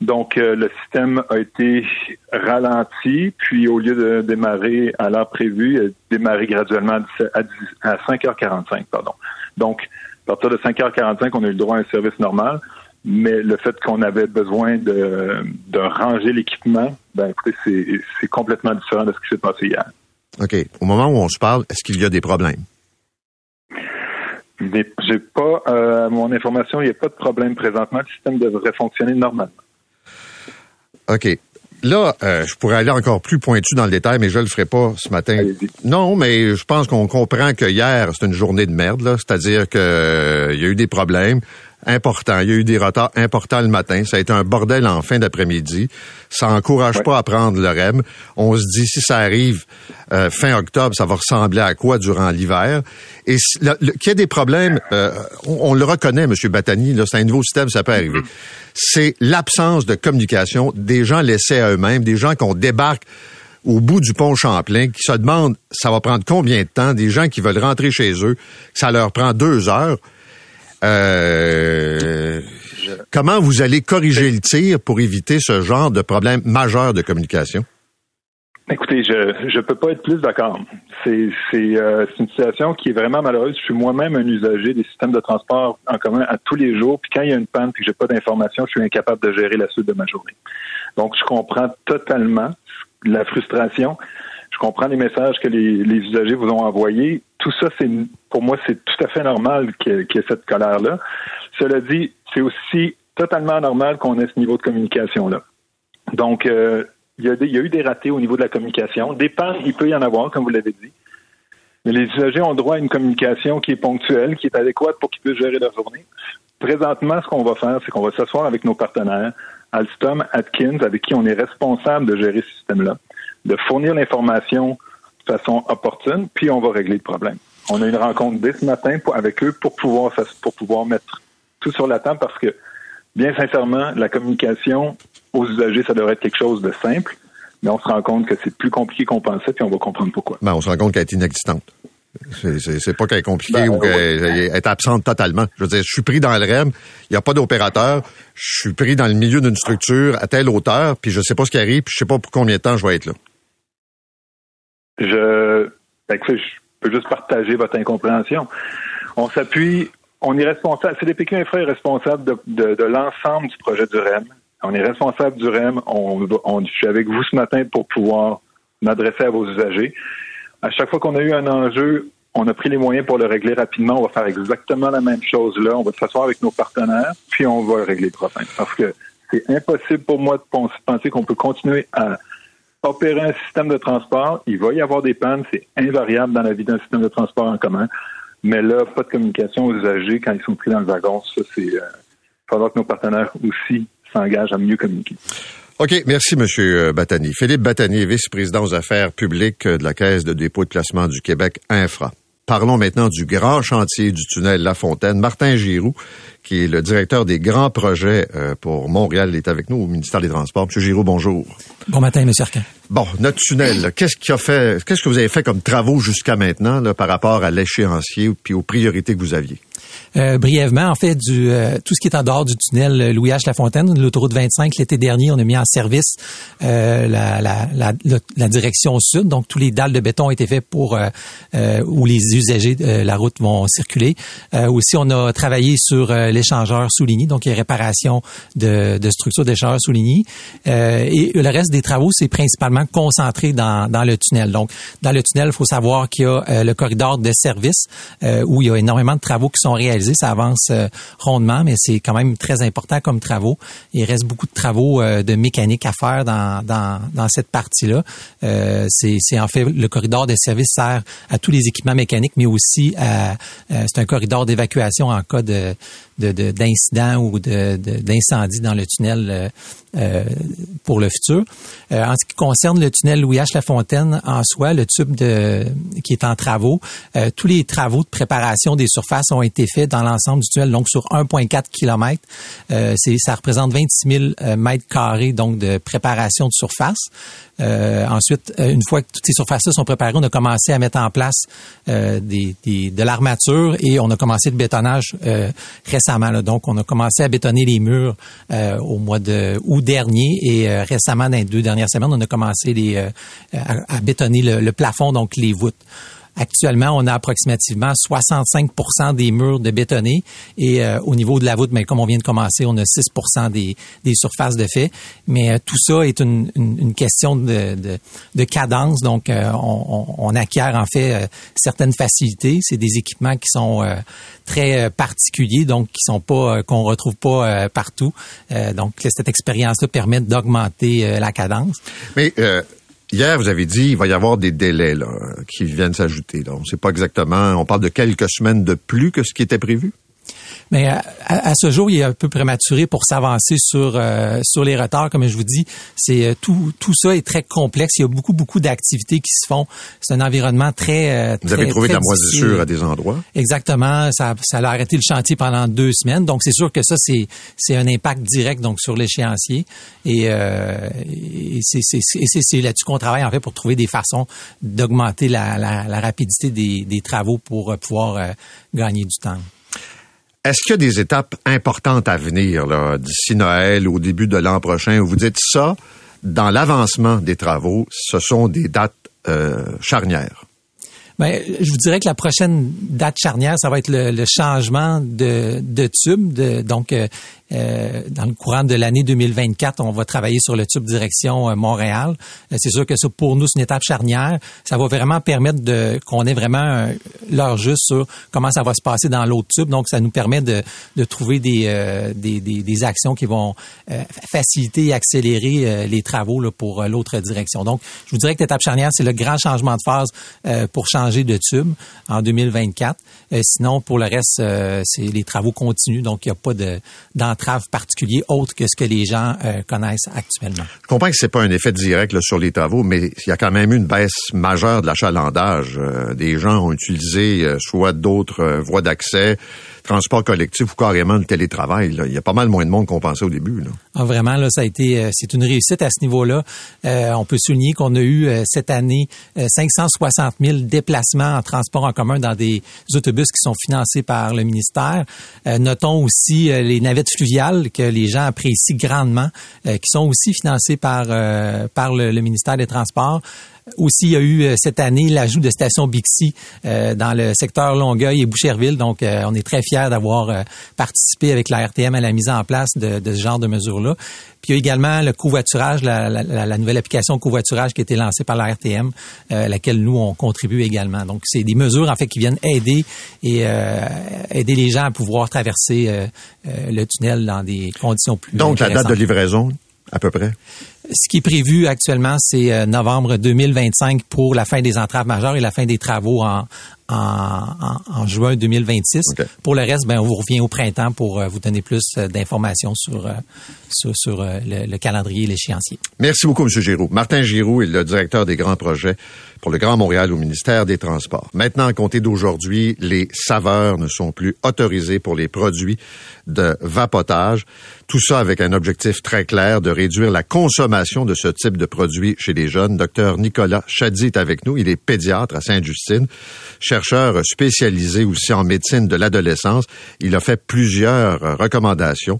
Speaker 7: Donc, euh, le système a été ralenti, puis au lieu de démarrer à l'heure prévue, il a démarré graduellement à, à 5h45. Pardon. Donc, à partir de 5h45, on a eu le droit à un service normal mais le fait qu'on avait besoin de, ranger l'équipement, ben écoutez, c'est complètement différent de ce qui s'est passé hier.
Speaker 3: OK. Au moment où on se parle, est-ce qu'il y a des problèmes?
Speaker 7: J'ai pas, euh, mon information, il n'y a pas de problème présentement. Le système devrait fonctionner normalement.
Speaker 3: OK. Là, euh, je pourrais aller encore plus pointu dans le détail, mais je le ferai pas ce matin. Non, mais je pense qu'on comprend que hier, c'est une journée de merde, là. C'est-à-dire qu'il euh, y a eu des problèmes important. Il y a eu des retards importants le matin. Ça a été un bordel en fin d'après-midi. Ça encourage pas à prendre le REM. On se dit, si ça arrive euh, fin octobre, ça va ressembler à quoi durant l'hiver? Et qu'il y ait des problèmes, euh, on, le reconnaît, M. Batani, c'est un nouveau système, ça peut arriver. C'est l'absence de communication des gens laissés à eux-mêmes, des gens qu'on débarque au bout du pont Champlain, qui se demandent ça va prendre combien de temps, des gens qui veulent rentrer chez eux, ça leur prend deux heures. Euh, comment vous allez corriger le tir pour éviter ce genre de problème majeur de communication?
Speaker 7: Écoutez, je ne peux pas être plus d'accord. C'est euh, une situation qui est vraiment malheureuse. Je suis moi-même un usager des systèmes de transport en commun à tous les jours. Puis quand il y a une panne et que j'ai pas d'informations, je suis incapable de gérer la suite de ma journée. Donc, je comprends totalement la frustration. Je comprends les messages que les, les usagers vous ont envoyés. Tout ça, c'est pour moi, c'est tout à fait normal qu'il y, ait cette colère-là. Cela dit, c'est aussi totalement normal qu'on ait ce niveau de communication-là. Donc, euh, il, y a il y a eu des ratés au niveau de la communication. Des il peut y en avoir, comme vous l'avez dit. Mais les usagers ont droit à une communication qui est ponctuelle, qui est adéquate pour qu'ils puissent gérer leur journée. Présentement, ce qu'on va faire, c'est qu'on va s'asseoir avec nos partenaires, Alstom, Atkins, avec qui on est responsable de gérer ce système-là, de fournir l'information façon opportune, puis on va régler le problème. On a une rencontre dès ce matin avec eux pour pouvoir, pour pouvoir mettre tout sur la table parce que, bien sincèrement, la communication aux usagers, ça devrait être quelque chose de simple, mais on se rend compte que c'est plus compliqué qu'on pensait, puis on va comprendre pourquoi.
Speaker 3: Ben, on se rend compte qu'elle est inexistante. C'est pas qu'elle est compliquée ben, ou qu'elle est absente totalement. Je veux dire, je suis pris dans le REM, il n'y a pas d'opérateur, je suis pris dans le milieu d'une structure à telle hauteur, puis je sais pas ce qui arrive, puis je sais pas pour combien de temps je vais être là.
Speaker 7: Je, ben, je peux juste partager votre incompréhension. On s'appuie, on est responsable, CDPQ Infra est responsable de, de, l'ensemble du projet du REM. On est responsable du REM. On, on, je suis avec vous ce matin pour pouvoir m'adresser à vos usagers. À chaque fois qu'on a eu un enjeu, on a pris les moyens pour le régler rapidement. On va faire exactement la même chose là. On va s'asseoir avec nos partenaires, puis on va régler le problème. Parce que c'est impossible pour moi de penser qu'on peut continuer à opérer un système de transport, il va y avoir des pannes, c'est invariable dans la vie d'un système de transport en commun. Mais là, pas de communication aux usagers quand ils sont pris dans le wagon. Ça, c'est. Il falloir que nos partenaires aussi s'engagent à mieux communiquer.
Speaker 3: OK, merci, M. Batani. Philippe Batani, vice-président aux affaires publiques de la Caisse de dépôt de placement du Québec, Infra. Parlons maintenant du grand chantier du tunnel La Fontaine. Martin Giroux, qui est le directeur des grands projets euh, pour Montréal, est avec nous au ministère des Transports. Monsieur Giroux, bonjour.
Speaker 8: Bon matin, Monsieur Arquin.
Speaker 3: Bon, notre tunnel, qu'est-ce qui a fait, qu'est-ce que vous avez fait comme travaux jusqu'à maintenant là, par rapport à l'échéancier puis aux priorités que vous aviez?
Speaker 8: Euh, brièvement, en fait, du, euh, tout ce qui est en dehors du tunnel euh, Louis H. Lafontaine, l'autoroute 25, l'été dernier, on a mis en service la, la, la, la, direction sud. Donc, tous les dalles de béton ont été faits pour où les usagers de la route vont circuler. aussi, on a travaillé sur l'échangeur Souligny, donc il y a réparation de, de structures d'échangeur Souligny. et le reste des travaux, c'est principalement concentré dans, dans le tunnel. Donc, dans le tunnel, il faut savoir qu'il y a le corridor de service où il y a énormément de travaux qui sont réalisés ça avance euh, rondement, mais c'est quand même très important comme travaux. Il reste beaucoup de travaux euh, de mécanique à faire dans, dans, dans cette partie-là. Euh, c'est en fait le corridor de service sert à tous les équipements mécaniques, mais aussi à, c'est un corridor d'évacuation en cas de d'incident ou d'incendie dans le tunnel euh, pour le futur. Euh, en ce qui concerne le tunnel Louis H. Lafontaine en soi, le tube de, qui est en travaux, euh, tous les travaux de préparation des surfaces ont été faits dans l'ensemble du tunnel, donc sur 1,4 km. ça représente 26 000 mètres carrés donc de préparation de surface. ensuite, une fois que toutes ces surfaces-là sont préparées, on a commencé à mettre en place des, de l'armature et on a commencé le bétonnage récemment. Donc, on a commencé à bétonner les murs au mois de août dernier et euh, récemment, dans les deux dernières semaines, on a commencé euh, à, bétonner le, plafond, donc les voûtes. Actuellement, on a approximativement 65% des murs de bétonné et euh, au niveau de la voûte, mais comme on vient de commencer, on a 6 des, des surfaces de fait. Mais tout ça est une, une, question de, de, de, cadence. Donc, on, on, acquiert en fait certaines facilités. C'est des équipements qui sont très particuliers, donc qui sont pas qu'on retrouve pas partout. donc, cette expérience-là permet d'augmenter la cadence.
Speaker 3: Mais Hier, vous avez dit qu'il va y avoir des délais qui viennent s'ajouter. On ne sait pas exactement. On parle de quelques semaines de plus que ce qui était prévu?
Speaker 8: Mais à, à, ce jour, il est un peu prématuré pour s'avancer sur euh, sur les retards. Comme je vous dis, c'est euh, tout tout ça est très complexe. Il y a beaucoup beaucoup d'activités qui se font. C'est un environnement très.
Speaker 3: Euh, vous avez trouvé de la moisissure à des endroits?
Speaker 8: Exactement. Ça ça a arrêté le chantier pendant deux semaines. Donc c'est sûr que ça c'est c'est un impact direct donc sur l'échéancier et, euh, et c'est c'est c'est là-dessus qu'on travaille en fait pour trouver des façons d'augmenter la, la, la rapidité des, des travaux pour pouvoir gagner du temps.
Speaker 3: Est-ce qu'il y a des étapes importantes à venir d'ici Noël au début de l'an prochain? Où vous dites ça, dans l'avancement des travaux, ce sont des dates euh, charnières?
Speaker 8: Ben, je vous dirais que la prochaine date charnière, ça va être le, changement de, tube. Donc, euh, euh, dans le courant de l'année 2024, on va travailler sur le tube direction euh, Montréal. Euh, c'est sûr que ça, pour nous, c'est une étape charnière. Ça va vraiment permettre de qu'on ait vraiment l'heure juste sur comment ça va se passer dans l'autre tube. Donc, ça nous permet de, de trouver des, des, des, des, actions qui vont faciliter et accélérer les travaux là, pour l'autre direction. Donc, je vous dirais que l'étape charnière, c'est le grand changement de phase pour changer de tube en 2024. sinon, pour le reste, c'est les travaux continuent. Donc, il n'y a pas de entrave particulier autre que ce que les gens euh, connaissent actuellement.
Speaker 3: Je comprends que c'est pas un effet direct sur les travaux, mais il y a quand même eu une baisse majeure de l'achalandage. Euh, des gens ont utilisé euh, soit d'autres voies d'accès, transport collectif ou carrément le télétravail. Il y a pas mal moins de monde qu'on pensait au début.
Speaker 8: Ah, vraiment, là, ça a été, c'est une réussite à ce niveau-là. on peut souligner qu'on a eu cette année 560 000 déplacements en transport en commun dans des autobus qui sont financés par le ministère. notons aussi les navettes fluviales que les gens apprécient grandement, euh, qui sont aussi financés par, euh, par le, ministère des Transports. Aussi, il y a eu euh, cette année l'ajout de stations Bixi dans le secteur Longueuil et Boucherville. Donc, on est très fiers d'avoir participé avec la RTM à la mise en place de, ce genre de mesures-là. Puis il y a également le covoiturage, la, la, nouvelle application covoiturage qui a été lancée par la RTM, à laquelle nous on contribue également. Donc c'est des mesures en fait qui viennent aider et aider les gens à pouvoir traverser euh, le tunnel dans des conditions plus
Speaker 3: Donc, la date de livraison, à peu près?
Speaker 8: Ce qui est prévu actuellement, c'est euh, novembre 2025 pour la fin des entraves majeures et la fin des travaux en, en, juin 2026. Pour le reste, ben, on vous revient au printemps pour vous donner plus d'informations sur, sur, le, calendrier et l'échéancier.
Speaker 3: Merci beaucoup, M. Giroux. Martin Giroux est le directeur des grands projets pour le Grand Montréal au ministère des Transports. Maintenant, à compter d'aujourd'hui, les saveurs ne sont plus autorisées pour les produits de vapotage. Tout ça avec un objectif très clair de réduire la consommation de ce type de produits chez les jeunes. Docteur Nicolas Chadi est avec nous. Il est pédiatre à Sainte-Justine, chercheur spécialisé aussi en médecine de l'adolescence. Il a fait plusieurs recommandations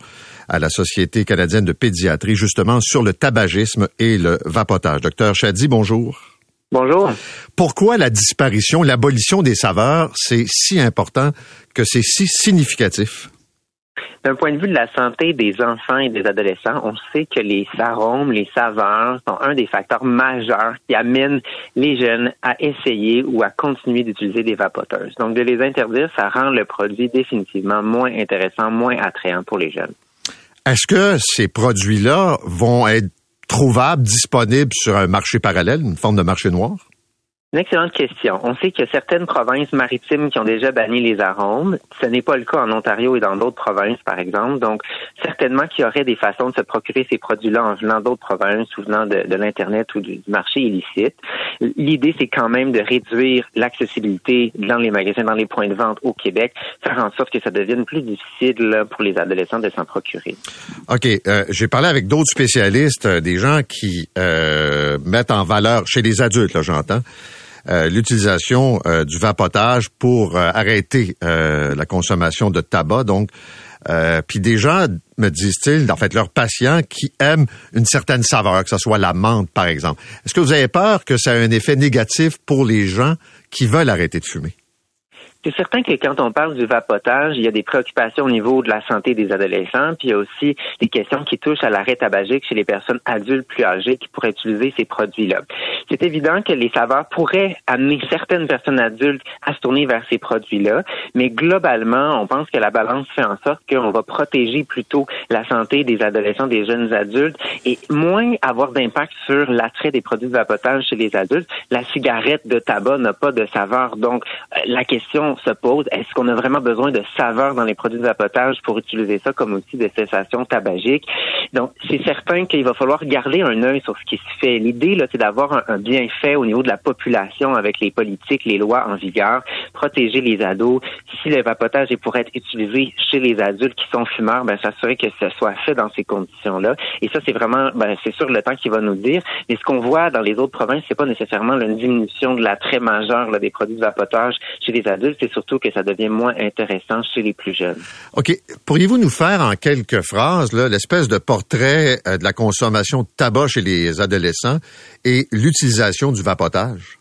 Speaker 3: à la Société canadienne de pédiatrie, justement sur le tabagisme et le vapotage. Docteur Chadi, bonjour.
Speaker 9: Bonjour.
Speaker 3: Pourquoi la disparition, l'abolition des saveurs, c'est si important que c'est si significatif?
Speaker 9: D'un point de vue de la santé des enfants et des adolescents, on sait que les arômes, les saveurs sont un des facteurs majeurs qui amènent les jeunes à essayer ou à continuer d'utiliser des vapoteuses. Donc, de les interdire, ça rend le produit définitivement moins intéressant, moins attrayant pour les jeunes.
Speaker 3: Est-ce que ces produits-là vont être trouvables, disponibles sur un marché parallèle, une forme de marché noir?
Speaker 9: Une excellente question. On sait qu'il y a certaines provinces maritimes qui ont déjà banni les arômes. Ce n'est pas le cas en Ontario et dans d'autres provinces, par exemple. Donc, certainement qu'il y aurait des façons de se procurer ces produits-là en venant d'autres provinces ou venant de, l'Internet ou du marché illicite. L'idée, c'est quand même de réduire l'accessibilité dans les magasins, dans les points de vente au Québec, faire en sorte que ça devienne plus difficile pour les adolescents de s'en procurer.
Speaker 3: OK. Euh, j'ai parlé avec d'autres spécialistes, euh, des gens qui euh, mettent en valeur, chez les adultes, là, j'entends, l'utilisation euh, du vapotage pour euh, arrêter la consommation de tabac. Donc, puis des gens, me disent-ils, en fait, leurs patients qui aiment une certaine saveur, que ce soit la menthe, par exemple. Est-ce que vous avez peur que ça ait un effet négatif pour les gens qui veulent arrêter de fumer?
Speaker 9: C'est certain que quand on parle du vapotage, il y a des préoccupations au niveau de la santé des adolescents, puis il y a aussi des questions qui touchent à l'arrêt tabagique chez les personnes adultes plus âgées qui pourraient utiliser ces produits-là. C'est évident que les saveurs pourraient amener certaines personnes adultes à se tourner vers ces produits-là, mais globalement, on pense que la balance fait en sorte qu'on va protéger plutôt la santé des adolescents, des jeunes adultes, et moins avoir d'impact sur l'attrait des produits de vapotage chez les adultes. La cigarette de tabac n'a pas de saveur, donc euh, la question se pose, est-ce qu'on a vraiment besoin de saveur dans les produits de vapotage pour utiliser ça comme outil de cessation tabagique? Donc, c'est certain qu'il va falloir garder un œil sur ce qui se fait. L'idée, là, c'est d'avoir un, bienfait au niveau de la population avec les politiques, les lois en vigueur, protéger les ados. Si le vapotage est pour être utilisé chez les adultes qui sont fumeurs, ben, s'assurer que ce soit fait dans ces conditions-là. Et ça, c'est vraiment, ben, c'est sûr le temps qui va nous dire. Mais ce qu'on voit dans les autres provinces, c'est pas nécessairement une diminution de l'attrait majeur des produits de vapotage chez les adultes c'est surtout que ça devient moins intéressant chez les plus jeunes.
Speaker 3: OK. Pourriez-vous nous faire en quelques phrases l'espèce de portrait euh, de la consommation de tabac chez les adolescents et l'utilisation du vapotage?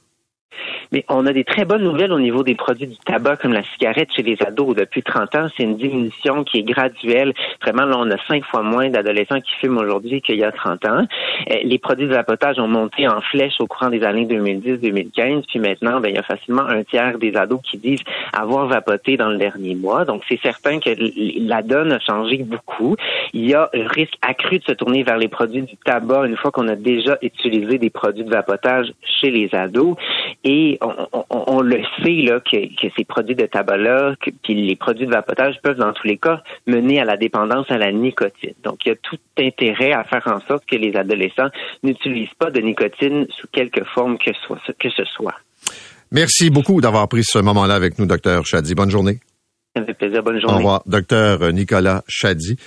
Speaker 9: Mais on a des très bonnes nouvelles au niveau des produits du tabac comme la cigarette chez les ados. Depuis 30 ans, c'est une diminution qui est graduelle. Vraiment, là, on a cinq fois moins d'adolescents qui fument aujourd'hui qu'il y a 30 ans. Euh, les produits de vapotage ont monté en flèche au courant des années 2010-2015. Puis maintenant, ben, il y a facilement un tiers des ados qui disent avoir vapoté dans le dernier mois. Donc, c'est certain que la donne a changé beaucoup. Il y a un risque accru de se tourner vers les produits du tabac une fois qu'on a déjà utilisé des produits de vapotage chez les ados. Et on, le sait là que, ces produits de tabac-là, puis les produits de vapotage peuvent dans tous les cas mener à la dépendance à la nicotine. Donc, il y a tout intérêt à faire en sorte que les adolescents n'utilisent pas de nicotine sous quelque forme que, soit, que ce soit.
Speaker 3: Merci beaucoup d'avoir pris ce moment-là avec nous, docteur Chadi. Bonne journée.
Speaker 9: Ça fait plaisir. Bonne journée.
Speaker 3: Au revoir, docteur Nicolas Chadi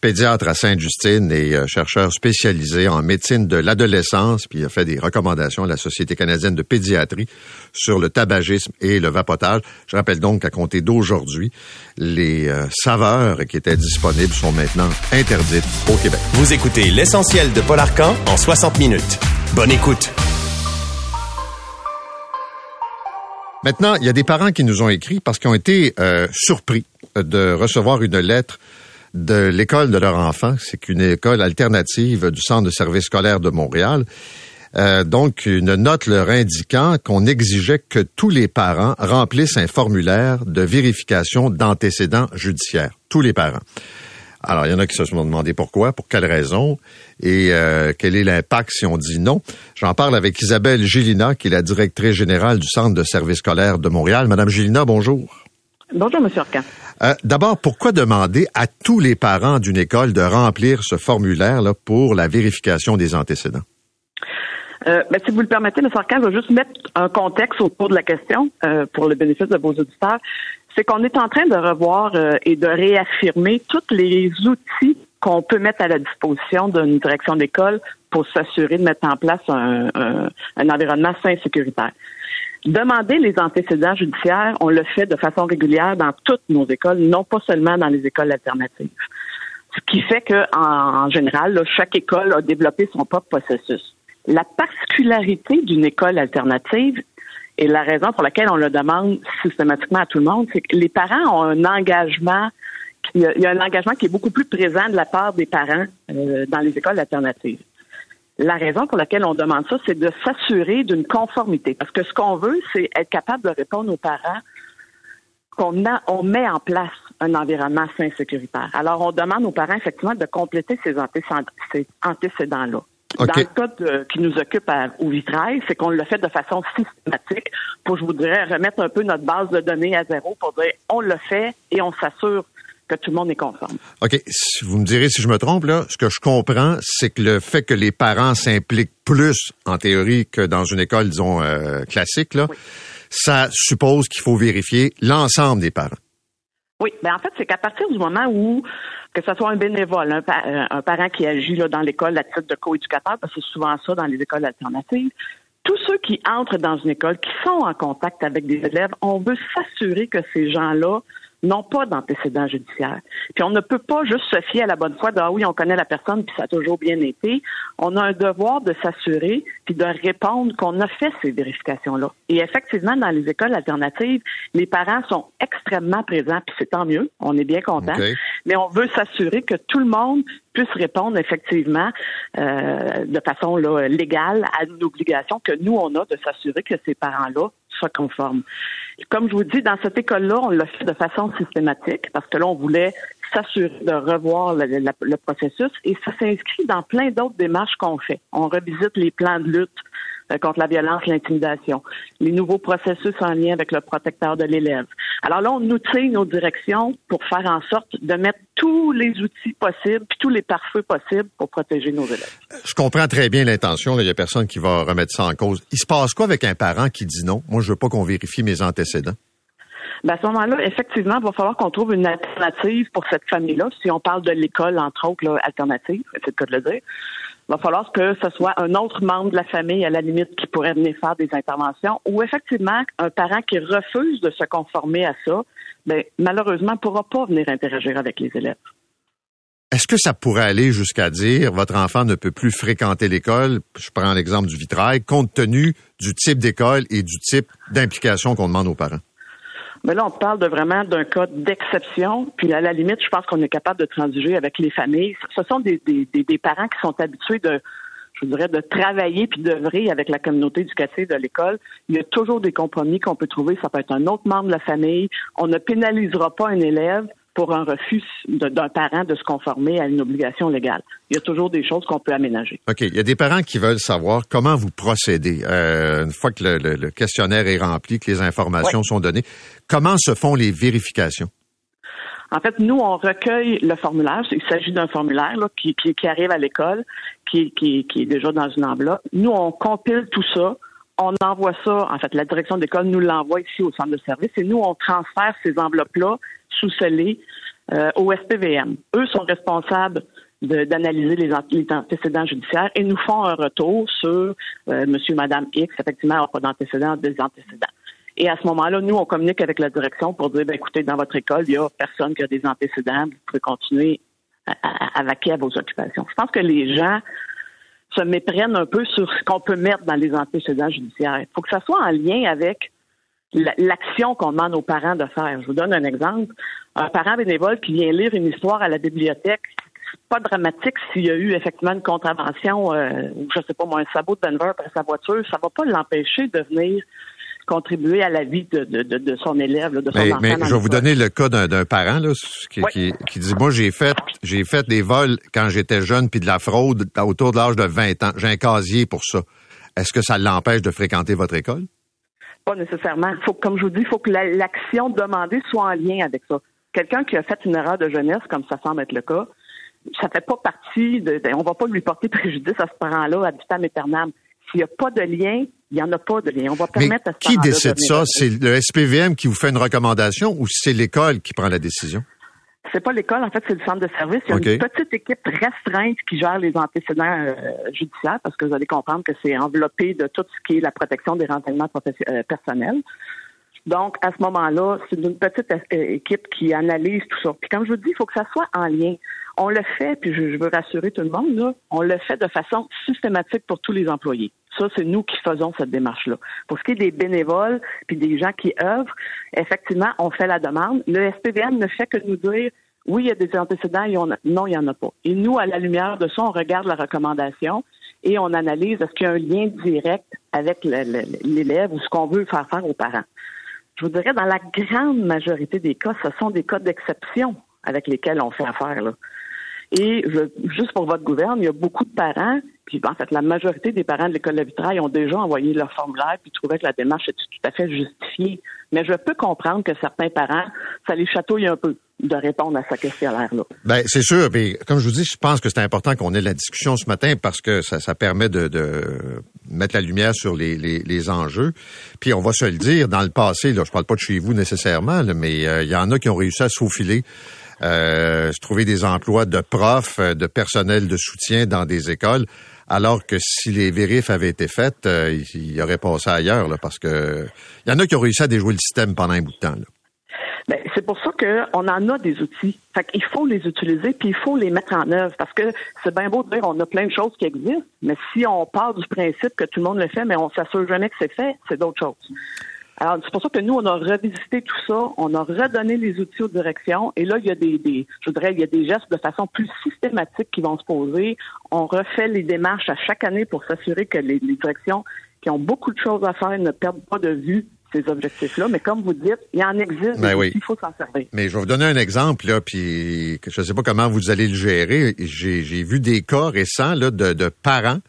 Speaker 3: pédiatre à Sainte-Justine et euh, chercheur spécialisé en médecine de l'adolescence, puis il a fait des recommandations à la Société canadienne de pédiatrie sur le tabagisme et le vapotage. Je rappelle donc qu'à compter d'aujourd'hui, les euh, saveurs qui étaient disponibles sont maintenant interdites au Québec.
Speaker 2: Vous écoutez l'essentiel de Paul Arcan en 60 minutes. Bonne écoute.
Speaker 3: Maintenant, il y a des parents qui nous ont écrit parce qu'ils ont été euh, surpris de recevoir une lettre de l'école de leur enfant. C'est une école alternative du Centre de service scolaire de Montréal. Euh, donc, une note leur indiquant qu'on exigeait que tous les parents remplissent un formulaire de vérification d'antécédents judiciaires. Tous les parents. Alors, il y en a qui se sont demandé pourquoi, pour quelle raison et euh, quel est l'impact si on dit non. J'en parle avec Isabelle Gélina, qui est la directrice générale du Centre de services scolaires de Montréal. Madame Gélina, bonjour.
Speaker 10: Bonjour, Monsieur Arcan.
Speaker 3: Euh, D'abord, pourquoi demander à tous les parents d'une école de remplir ce formulaire là, pour la vérification des antécédents?
Speaker 10: Euh, ben, si vous le permettez, M. Arcan, je vais juste mettre un contexte autour de la question euh, pour le bénéfice de vos auditeurs. C'est qu'on est en train de revoir euh, et de réaffirmer tous les outils qu'on peut mettre à la disposition d'une direction d'école pour s'assurer de mettre en place un, un, un environnement sain et sécuritaire. Demander les antécédents judiciaires, on le fait de façon régulière dans toutes nos écoles, non pas seulement dans les écoles alternatives. Ce qui fait que, en, général, chaque école a développé son propre processus. La particularité d'une école alternative et la raison pour laquelle on le demande systématiquement à tout le monde, c'est que les parents ont un engagement, il y a un engagement qui est beaucoup plus présent de la part des parents euh, dans les écoles alternatives. La raison pour laquelle on demande ça, c'est de s'assurer d'une conformité. Parce que ce qu'on veut, c'est être capable de répondre aux parents qu'on a, on met en place un environnement sain et sécuritaire. Alors, on demande aux parents, effectivement, de compléter ces, ces antécédents-là. Okay. Dans le cas de, qui nous occupe à, au vitrail, c'est qu'on le fait de façon systématique pour, je voudrais, remettre un peu notre base de données à zéro pour dire on le fait et on s'assure que tout le monde est conforme.
Speaker 3: OK. Vous me direz si je me trompe, là. Ce que je comprends, c'est que le fait que les parents s'impliquent plus, en théorie, que dans une école, disons, euh, classique, là, oui. ça suppose qu'il faut vérifier l'ensemble des parents.
Speaker 10: Oui. Ben en fait, c'est qu'à partir du moment où que ce soit un bénévole, un, pa un parent qui agit là, dans l'école à titre de coéducateur, parce que c'est souvent ça dans les écoles alternatives, tous ceux qui entrent dans une école, qui sont en contact avec des élèves, on veut s'assurer que ces gens-là n'ont pas d'antécédents judiciaires. Puis on ne peut pas juste se fier à la bonne foi de ah oui, on connaît la personne puis ça a toujours bien été. On a un devoir de s'assurer puis de répondre qu'on a fait ces vérifications-là. Et effectivement, dans les écoles alternatives, les parents sont extrêmement présents puis c'est tant mieux. On est bien content. Okay. Mais on veut s'assurer que tout le monde puisse répondre effectivement euh, de façon là, légale à une obligation que nous on a de s'assurer que ces parents-là soient conformes. Comme je vous dis, dans cette école-là, on l'a fait de façon systématique parce que là, on voulait s'assurer de revoir le, processus et ça s'inscrit dans plein d'autres démarches qu'on fait. On revisite les plans de lutte contre la violence, l'intimidation, les nouveaux processus en lien avec le protecteur de l'élève. Alors là, on outille nos directions pour faire en sorte de mettre tous les outils possibles, puis tous les pare-feux possibles pour protéger nos élèves.
Speaker 3: Je comprends très bien l'intention. Il n'y a personne qui va remettre ça en cause. Il se passe quoi avec un parent qui dit non? Moi, je veux pas qu'on vérifie mes antécédents.
Speaker 10: Ben à ce moment-là, effectivement, il va falloir qu'on trouve une alternative pour cette famille-là. Si on parle de l'école, entre autres, là, alternative, c'est le cas de le dire. Va falloir que ce soit un autre membre de la famille, à la limite, qui pourrait venir faire des interventions, ou effectivement, un parent qui refuse de se conformer à ça, ben, malheureusement, ne pourra pas venir interagir avec les élèves.
Speaker 3: Est-ce que ça pourrait aller jusqu'à dire votre enfant ne peut plus fréquenter l'école, je prends l'exemple du vitrail, compte tenu du type d'école et du type d'implication qu'on demande aux parents?
Speaker 10: Mais là, on parle de vraiment d'un cas d'exception. Puis à la limite, je pense qu'on est capable de transiger avec les familles. Ce sont des, des, des, parents qui sont habitués de, je dirais, de travailler puis d'œuvrer avec la communauté éducative de l'école. Il y a toujours des compromis qu'on peut trouver. Ça peut être un autre membre de la famille. On ne pénalisera pas un élève pour un refus d'un parent de se conformer à une obligation légale. Il y a toujours des choses qu'on peut aménager.
Speaker 3: OK. Il y a des parents qui veulent savoir comment vous procédez euh, une fois que le, le, le, questionnaire est rempli, que les informations oui. sont données. Comment se font les vérifications?
Speaker 10: En fait, nous, on recueille le formulaire. Il s'agit d'un formulaire là, qui, qui, qui, arrive à l'école, qui, qui, qui est déjà dans une enveloppe. Nous, on compile tout ça on envoie ça, en fait, la direction d'école nous l'envoie ici au centre de service et nous, on transfère ces enveloppes-là sous-scellées euh, au SPVM. Eux sont responsables d'analyser les, antécédents judiciaires et nous font un retour sur euh, monsieur, madame X, effectivement, pas d'antécédents, des antécédents. Et à ce moment-là, nous, on communique avec la direction pour dire, ben, écoutez, dans votre école, il y a personne qui a des antécédents, vous pouvez continuer à, à, à vaquer à vos occupations. Je pense que les gens se méprennent un peu sur ce qu'on peut mettre dans les antécédents judiciaires. Il faut que ça soit en lien avec l'action qu'on demande aux parents de faire. Je vous donne un exemple. Un parent bénévole qui vient lire une histoire à la bibliothèque, pas dramatique s'il y a eu effectivement une contravention, euh, ou je sais pas moi, un sabot de Denver par sa voiture, ça va pas l'empêcher de venir contribuer à la vie de, de, de, de son élève, là, de son
Speaker 3: Mais,
Speaker 10: enfant.
Speaker 3: mais je vais vous donner le cas d'un d'un parent là, qui,
Speaker 10: Oui.
Speaker 3: qui, qui dit moi j'ai fait j'ai fait des vols quand j'étais jeune puis de la fraude autour de l'âge de 20 ans. J'ai un casier pour ça. Est-ce que ça l'empêche de fréquenter votre école?
Speaker 10: Pas nécessairement. Faut, comme je vous dis, il faut que la- l'action demandée soit en lien avec ça. Quelqu'un qui a fait une erreur de jeunesse, comme ça semble être le cas, ça fait pas partie de, de- on va pas lui porter [laughs] préjudice à ce parent-là à vitam aeternam. S'il n'y a pas de lien, il n'y en a pas de lien. On va
Speaker 3: Mais
Speaker 10: permettre à ce
Speaker 3: qui décide ça? C'est le SPVM qui vous fait une recommandation ou c'est l'école qui prend la décision?
Speaker 10: C'est pas l'école, en fait, c'est le centre de service. Il y a une petite équipe restreinte qui gère les antécédents euh, judiciaires parce que vous allez comprendre que c'est enveloppé de tout ce qui est la protection des renseignements euh, personnels. Donc, à ce moment-là, c'est une petite euh, équipe qui analyse tout ça. Puis comme je vous dis, il faut que ça soit en lien. On le fait, puis je, veux rassurer tout le monde, là, on le fait de façon systématique pour tous les employés. Ça, c'est nous qui faisons cette démarche-là. Pour ce qui est des bénévoles puis des gens qui œuvrent, effectivement, on fait la demande. Le SPVM ne fait que nous dire oui, il y a des antécédents, et on a- non, il n'y en a pas. Et nous, à la lumière de ça, on regarde la recommandation et on analyse est-ce qu'il y a un lien direct avec l'élève ou ce qu'on veut faire faire aux parents. Je vous dirais, dans la grande majorité des cas, ce sont des cas d'exception avec lesquels on fait affaire. Là. Et je- juste pour votre gouverne, il y a beaucoup de parents, puis en fait, la majorité des parents de l'école de vitrail ont déjà envoyé leur formulaire puis trouvaient que la démarche était tout à fait justifiée. Mais je peux comprendre que certains parents, ça les chatouille un peu de répondre à ce questionnaire-là.
Speaker 3: Ben, c'est sûr. Puis, comme je vous dis, je pense que c'est important qu'on ait la discussion ce matin parce que ça, ça permet de, de mettre la lumière sur les, les, les enjeux. Puis, on va se le dire, dans le passé, là, je parle pas de chez vous nécessairement, là, mais euh, il y en a qui ont réussi à se euh, se trouver des emplois de profs, euh, de personnel de soutien dans des écoles, alors que si les vérifs avaient été faites, euh, il y aurait passé ailleurs, là, parce que il y en a qui ont réussi à déjouer le système pendant un bout de temps. Là.
Speaker 10: Ben, c'est pour ça qu'on en a des outils. Fait qu'il faut les utiliser puis il faut les mettre en œuvre parce que c'est bien beau de dire on a plein de choses qui existent, mais si on part du principe que tout le monde le fait, mais on s'assure jamais que c'est fait, c'est d'autres choses. Alors, c'est pour ça que nous, on a revisité tout ça, on a redonné les outils aux directions, et là, il y a des, des je voudrais, il y a des gestes de façon plus systématique qui vont se poser. On refait les démarches à chaque année pour s'assurer que les, les directions qui ont beaucoup de choses à faire ne perdent pas de vue ces objectifs-là. Mais comme vous dites, il y en existe,
Speaker 3: Ben oui.
Speaker 10: il faut s'en servir.
Speaker 3: Mais je vais vous donner un exemple, là, puis je ne sais pas comment vous allez le gérer. J'ai j'ai vu des cas récents là, de, de parents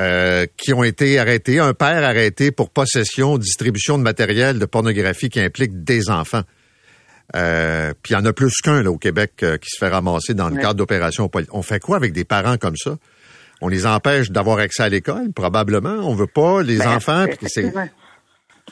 Speaker 3: euh, qui ont été arrêtés, un père arrêté pour possession, distribution de matériel de pornographie qui implique des enfants. Euh, puis il y en a plus qu'un là au Québec euh, qui se fait ramasser dans le
Speaker 10: Ouais.
Speaker 3: cadre d'opérations. On fait quoi avec des parents comme ça? On les empêche d'avoir accès à l'école, probablement. On veut pas les
Speaker 10: Ben,
Speaker 3: enfants. c'est-
Speaker 10: effectivement.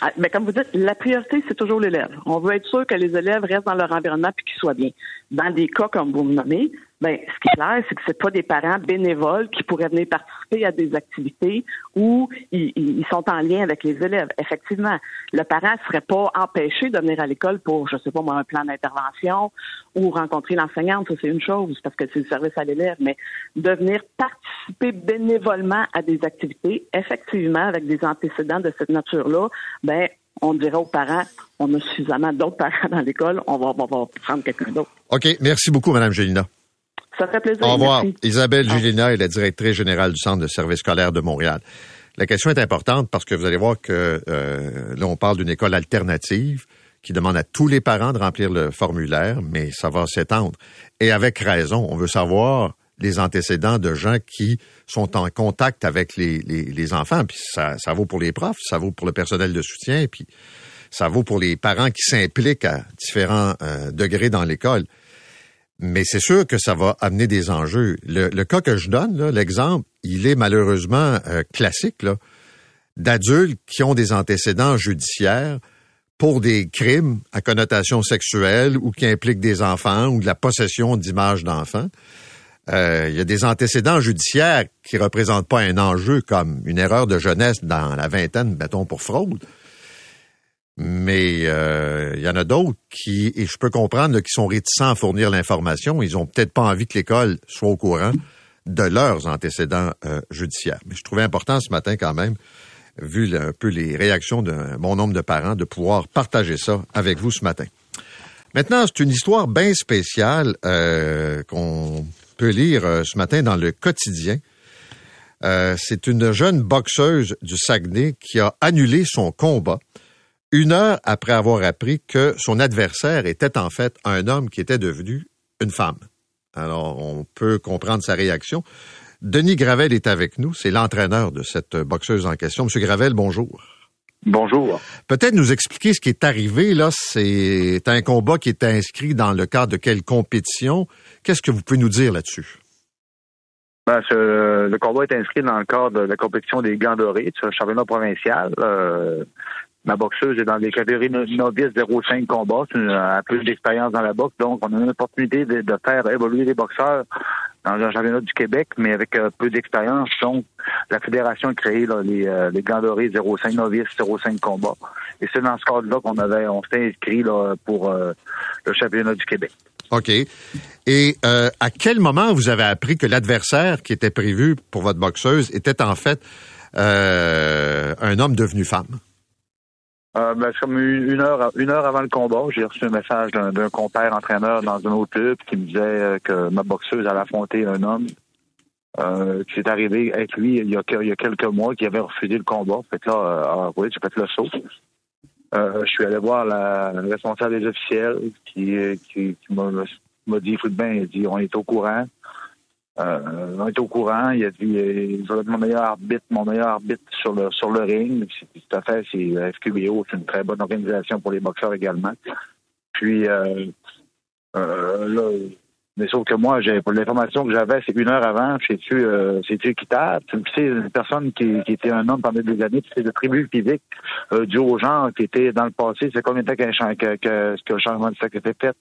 Speaker 10: Ah, Mais comme vous dites, la priorité, c'est toujours l'élève. On veut être sûr que les élèves restent dans leur environnement et qu'ils soient bien. Dans des cas comme vous me nommez, ben, ce qui est clair, c'est que c'est pas des parents bénévoles qui pourraient venir participer à des activités où ils, sont en lien avec les élèves. Effectivement, le parent serait pas empêché de venir à l'école pour, je sais pas moi, un plan d'intervention ou rencontrer l'enseignante, ça c'est une chose parce que c'est le service à l'élève, mais de venir participer bénévolement à des activités, effectivement, avec des antécédents de cette nature-là, ben on dirait aux parents, on a suffisamment d'autres parents dans l'école, on va, on va prendre quelqu'un d'autre.
Speaker 3: OK. Merci beaucoup, Mme Gélina.
Speaker 10: Ça fait plaisir.
Speaker 3: Au revoir.
Speaker 10: merci.
Speaker 3: Isabelle Gélina est la directrice générale du Centre de service scolaire de Montréal. La question est importante parce que vous allez voir que euh, là, on parle d'une école alternative qui demande à tous les parents de remplir le formulaire, mais ça va s'étendre. Et avec raison, on veut savoir les antécédents de gens qui sont en contact avec les, les, les enfants. Puis ça, ça vaut pour les profs, ça vaut pour le personnel de soutien, puis ça vaut pour les parents qui s'impliquent à différents euh, degrés dans l'école. Mais c'est sûr que ça va amener des enjeux. Le, cas que je donne, l'exemple, il est malheureusement euh, classique d'adultes qui ont des antécédents judiciaires pour des crimes à connotation sexuelle ou qui impliquent des enfants ou de la possession d'images d'enfants. Euh, il y a des antécédents judiciaires qui représentent pas un enjeu comme une erreur de jeunesse dans la vingtaine, mettons, pour fraude. Mais euh, il y en a d'autres qui, et je peux comprendre, là, qui sont réticents à fournir l'information. Ils ont peut-être pas envie que l'école soit au courant de leurs antécédents euh, judiciaires. Mais je trouvais important ce matin quand même, vu un peu les réactions d'un bon nombre de parents, de pouvoir partager ça avec vous ce matin. Maintenant, c'est une histoire bien spéciale euh, qu'on peut lire euh, ce matin dans le quotidien. Euh, c'est une jeune boxeuse du Saguenay qui a annulé son combat une heure après avoir appris que son adversaire était en fait un homme qui était devenu une femme. Alors, on peut comprendre sa réaction. Denis Gravel est avec nous, c'est l'entraîneur de cette boxeuse en question. Monsieur Gravel, bonjour.
Speaker 11: Bonjour.
Speaker 3: Peut-être nous expliquer ce qui est arrivé là. C'est un combat qui est inscrit dans le cadre de quelle compétition Qu'est-ce que vous pouvez nous dire là-dessus?
Speaker 11: Ben, le combat est inscrit dans le cadre de la compétition des gants dorés, championnat provincial. Euh, ma boxeuse est dans les catégories novices 0,5 combats. Elle a plus d'expérience dans la boxe, donc on a une opportunité de, faire évoluer les boxeurs dans un championnat du Québec, mais avec euh, peu d'expérience. Donc, la fédération a créé les, euh, les gants dorés 0,5 novices, 0,5 combats. Et c'est dans ce cadre-là qu'on avait, on s'est inscrit là, pour euh, le championnat du Québec.
Speaker 3: OK. Et euh, à quel moment vous avez appris que l'adversaire qui était prévu pour votre boxeuse était en fait euh, un homme devenu femme?
Speaker 11: Euh, ben, comme une heure, une heure avant le combat, j'ai reçu un message d'un compère entraîneur dans un autre club qui me disait que ma boxeuse allait affronter un homme euh, qui s'est arrivé avec lui il y, a, il y a quelques mois, qui avait refusé le combat. Fait là, ah, oui, j'ai fait le saut. Euh, je suis allé voir la, responsable des officiels qui, qui, qui m'a dit, écoute bien, il dit, on est au courant. Euh, on est au courant. Il a dit, il va être mon meilleur arbitre, mon meilleur arbitre sur le sur le ring. Tout à fait, c'est FQBO, c'est une très bonne organisation pour les boxeurs également. Puis euh, euh, là, mais sauf que moi, j'ai pour l'information que j'avais, c'est une heure avant, c'est-tu euh, c'est-tu équitable? C'est une personne qui, qui, était un homme pendant des années, c'est de tribu physique euh, dû aux gens qui étaient dans le passé. C'est combien de temps que, que, que, le changement de sexe était fait?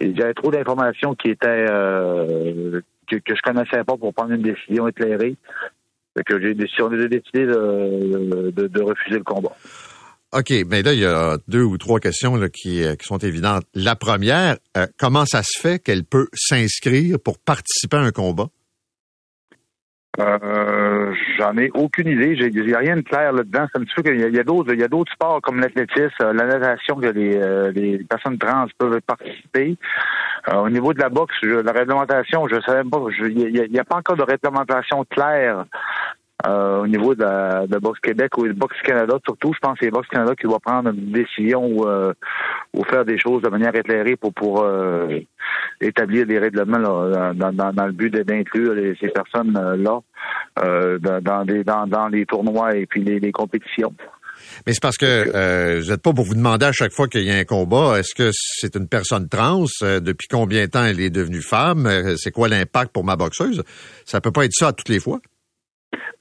Speaker 11: Il y avait trop d'informations qui étaient euh, que, que je connaissais pas pour prendre une décision éclairée. Fait que j'ai décidé, de, refuser le combat.
Speaker 3: OK, mais là, il y a deux ou trois questions là, qui, euh, sont évidentes. La première, euh, comment ça se fait qu'elle peut s'inscrire pour participer à un combat?
Speaker 11: Euh, j'en ai aucune idée. J'ai, a rien de clair là-dedans. C'est un petit qu'il y a, d'autres, il y a d'autres sports comme l'athlétisme, la natation que les, les personnes trans peuvent participer. au niveau de la boxe, la réglementation, je savais pas. Il n'y a, pas encore de réglementation claire euh, au niveau de la de Boxe Québec ou de Boxe Canada, surtout, je pense que c'est Boxe Canada qui va prendre une décision ou, euh, ou faire des choses de manière éclairée pour, pour euh, établir des règlements là, dans, dans, dans, le but d'inclure ces personnes-là dans, des, dans, dans les tournois et puis les, les compétitions.
Speaker 3: Mais c'est parce que vous n'êtes pas pour vous demander à chaque fois qu'il y a un combat, est-ce que c'est une personne trans? depuis combien de temps elle est devenue femme? c'est quoi l'impact pour ma boxeuse? Ça peut pas être ça à toutes les fois.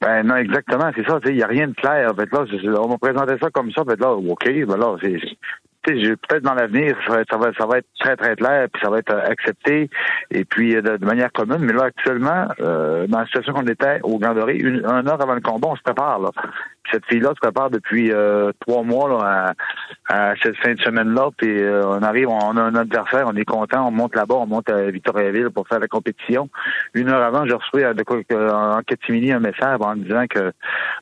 Speaker 11: Ben non, exactement, c'est ça. Il n'y a rien de clair. Fait, là, on m'a présenté ça comme ça. Fait, là, OK, ben là, c'est peut-être dans l'avenir, ça va, être, ça, va, être très, très clair, puis ça va être euh, accepté, et puis euh, de, manière commune. Mais là, actuellement, euh, dans la situation qu'on était au Grand Doré, une, heure avant le combat, on se prépare. Là. cette fille-là se prépare depuis trois mois là, à, cette fin de semaine-là, puis on arrive, on a un adversaire, on est content, on monte là-bas, on monte à Victoriaville pour faire la compétition. Une heure avant, j'ai reçu en catimini un message en disant que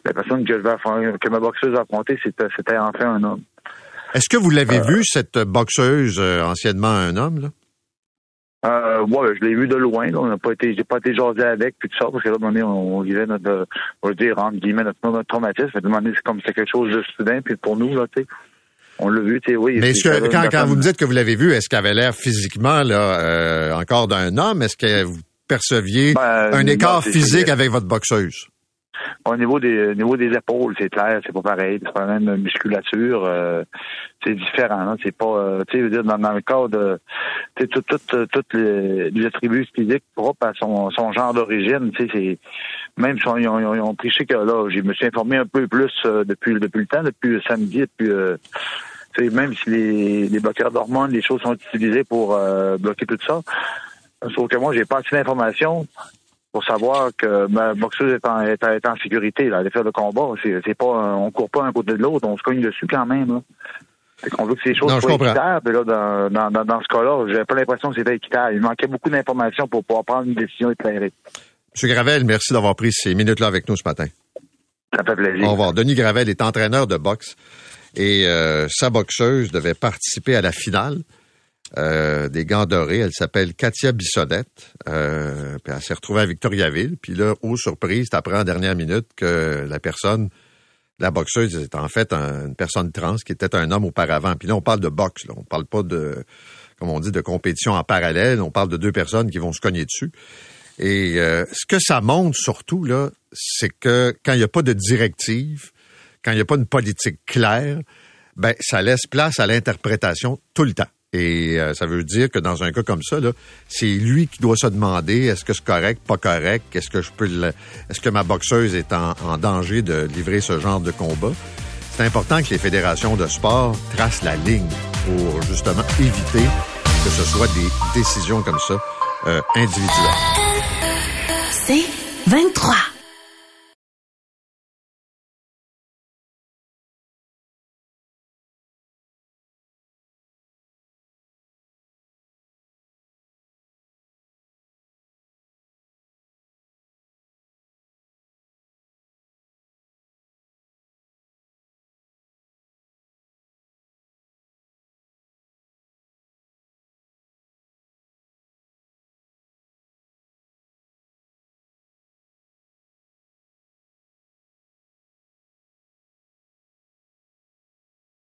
Speaker 11: la personne que, je vais que ma boxeuse a affrontée, c'était enfin un homme.
Speaker 3: Est-ce que vous l'avez euh, vu, cette boxeuse, euh, anciennement un homme, là?
Speaker 11: Euh, ouais, je l'ai vu de loin. Là. On n'a pas été, j'ai pas été jasé avec puis tout ça parce que là, on, on, vivait notre, on va dire entre guillemets notre, notre traumatisme. À un c'est comme c'est quelque chose de soudain. Puis pour nous là, tu sais, on l'a vu, tu sais, oui.
Speaker 3: Mais est-ce que quand, quand vous me dites que vous l'avez vu, est-ce qu'elle avait l'air physiquement là euh, encore d'un homme? Est-ce que vous perceviez ben, un écart physique avec votre boxeuse?
Speaker 11: Au niveau des niveau des épaules, c'est clair, c'est pas pareil. C'est pas la même musculature. Euh, c'est différent. C'est pas, euh, tu sais, dans, dans le cas de, tu sais, toutes toutes les, attributs physiques propres à son, genre d'origine. Tu sais, c'est même si ils ont, ils ont triché que là, je me suis informé un peu plus euh, depuis depuis le temps, depuis samedi, depuis même si les, les bloqueurs d'hormones, les choses sont utilisées pour bloquer tout ça. Sauf que moi, j'ai pas assez d'informations pour savoir que ma boxeuse est en, est, en sécurité. Là, à faire le combat, c'est, pas, on court pas un côté de l'autre, on se cogne dessus quand même. Là. Fait qu'on veut que ces choses soient équitables. Là, dans, dans, dans, ce cas-là, j'avais pas l'impression que c'était équitable. Il manquait beaucoup d'informations pour pouvoir prendre une décision éclairée.
Speaker 3: M. Gravel, merci d'avoir pris ces minutes-là avec nous ce matin.
Speaker 11: Ça fait plaisir.
Speaker 3: Au revoir. Denis Gravel est entraîneur de boxe et euh, sa boxeuse devait participer à la finale euh, des gants dorés. Elle s'appelle Katia Bissonnette. Euh, puis elle s'est retrouvée à Victoriaville. Puis là, aux surprises, t'apprends en dernière minute que la personne, la boxeuse, est en fait une personne trans qui était un homme auparavant. Puis là, on parle de boxe. Là. On parle pas de, comme on dit, de compétition en parallèle. On parle de deux personnes qui vont se cogner dessus. Et euh, ce que ça montre surtout, là, c'est que quand il n'y a pas de directive, quand il n'y a pas une politique claire, ben ça laisse place à l'interprétation tout le temps. Et euh, ça veut dire que dans un cas comme ça, c'est lui qui doit se demander est-ce que c'est correct, pas correct, est-ce que je peux est-ce que ma boxeuse est en, en, danger de livrer ce genre de combat? C'est important que les fédérations de sport tracent la ligne pour justement éviter que ce soit des décisions comme ça euh, individuelles.
Speaker 1: C'est 23.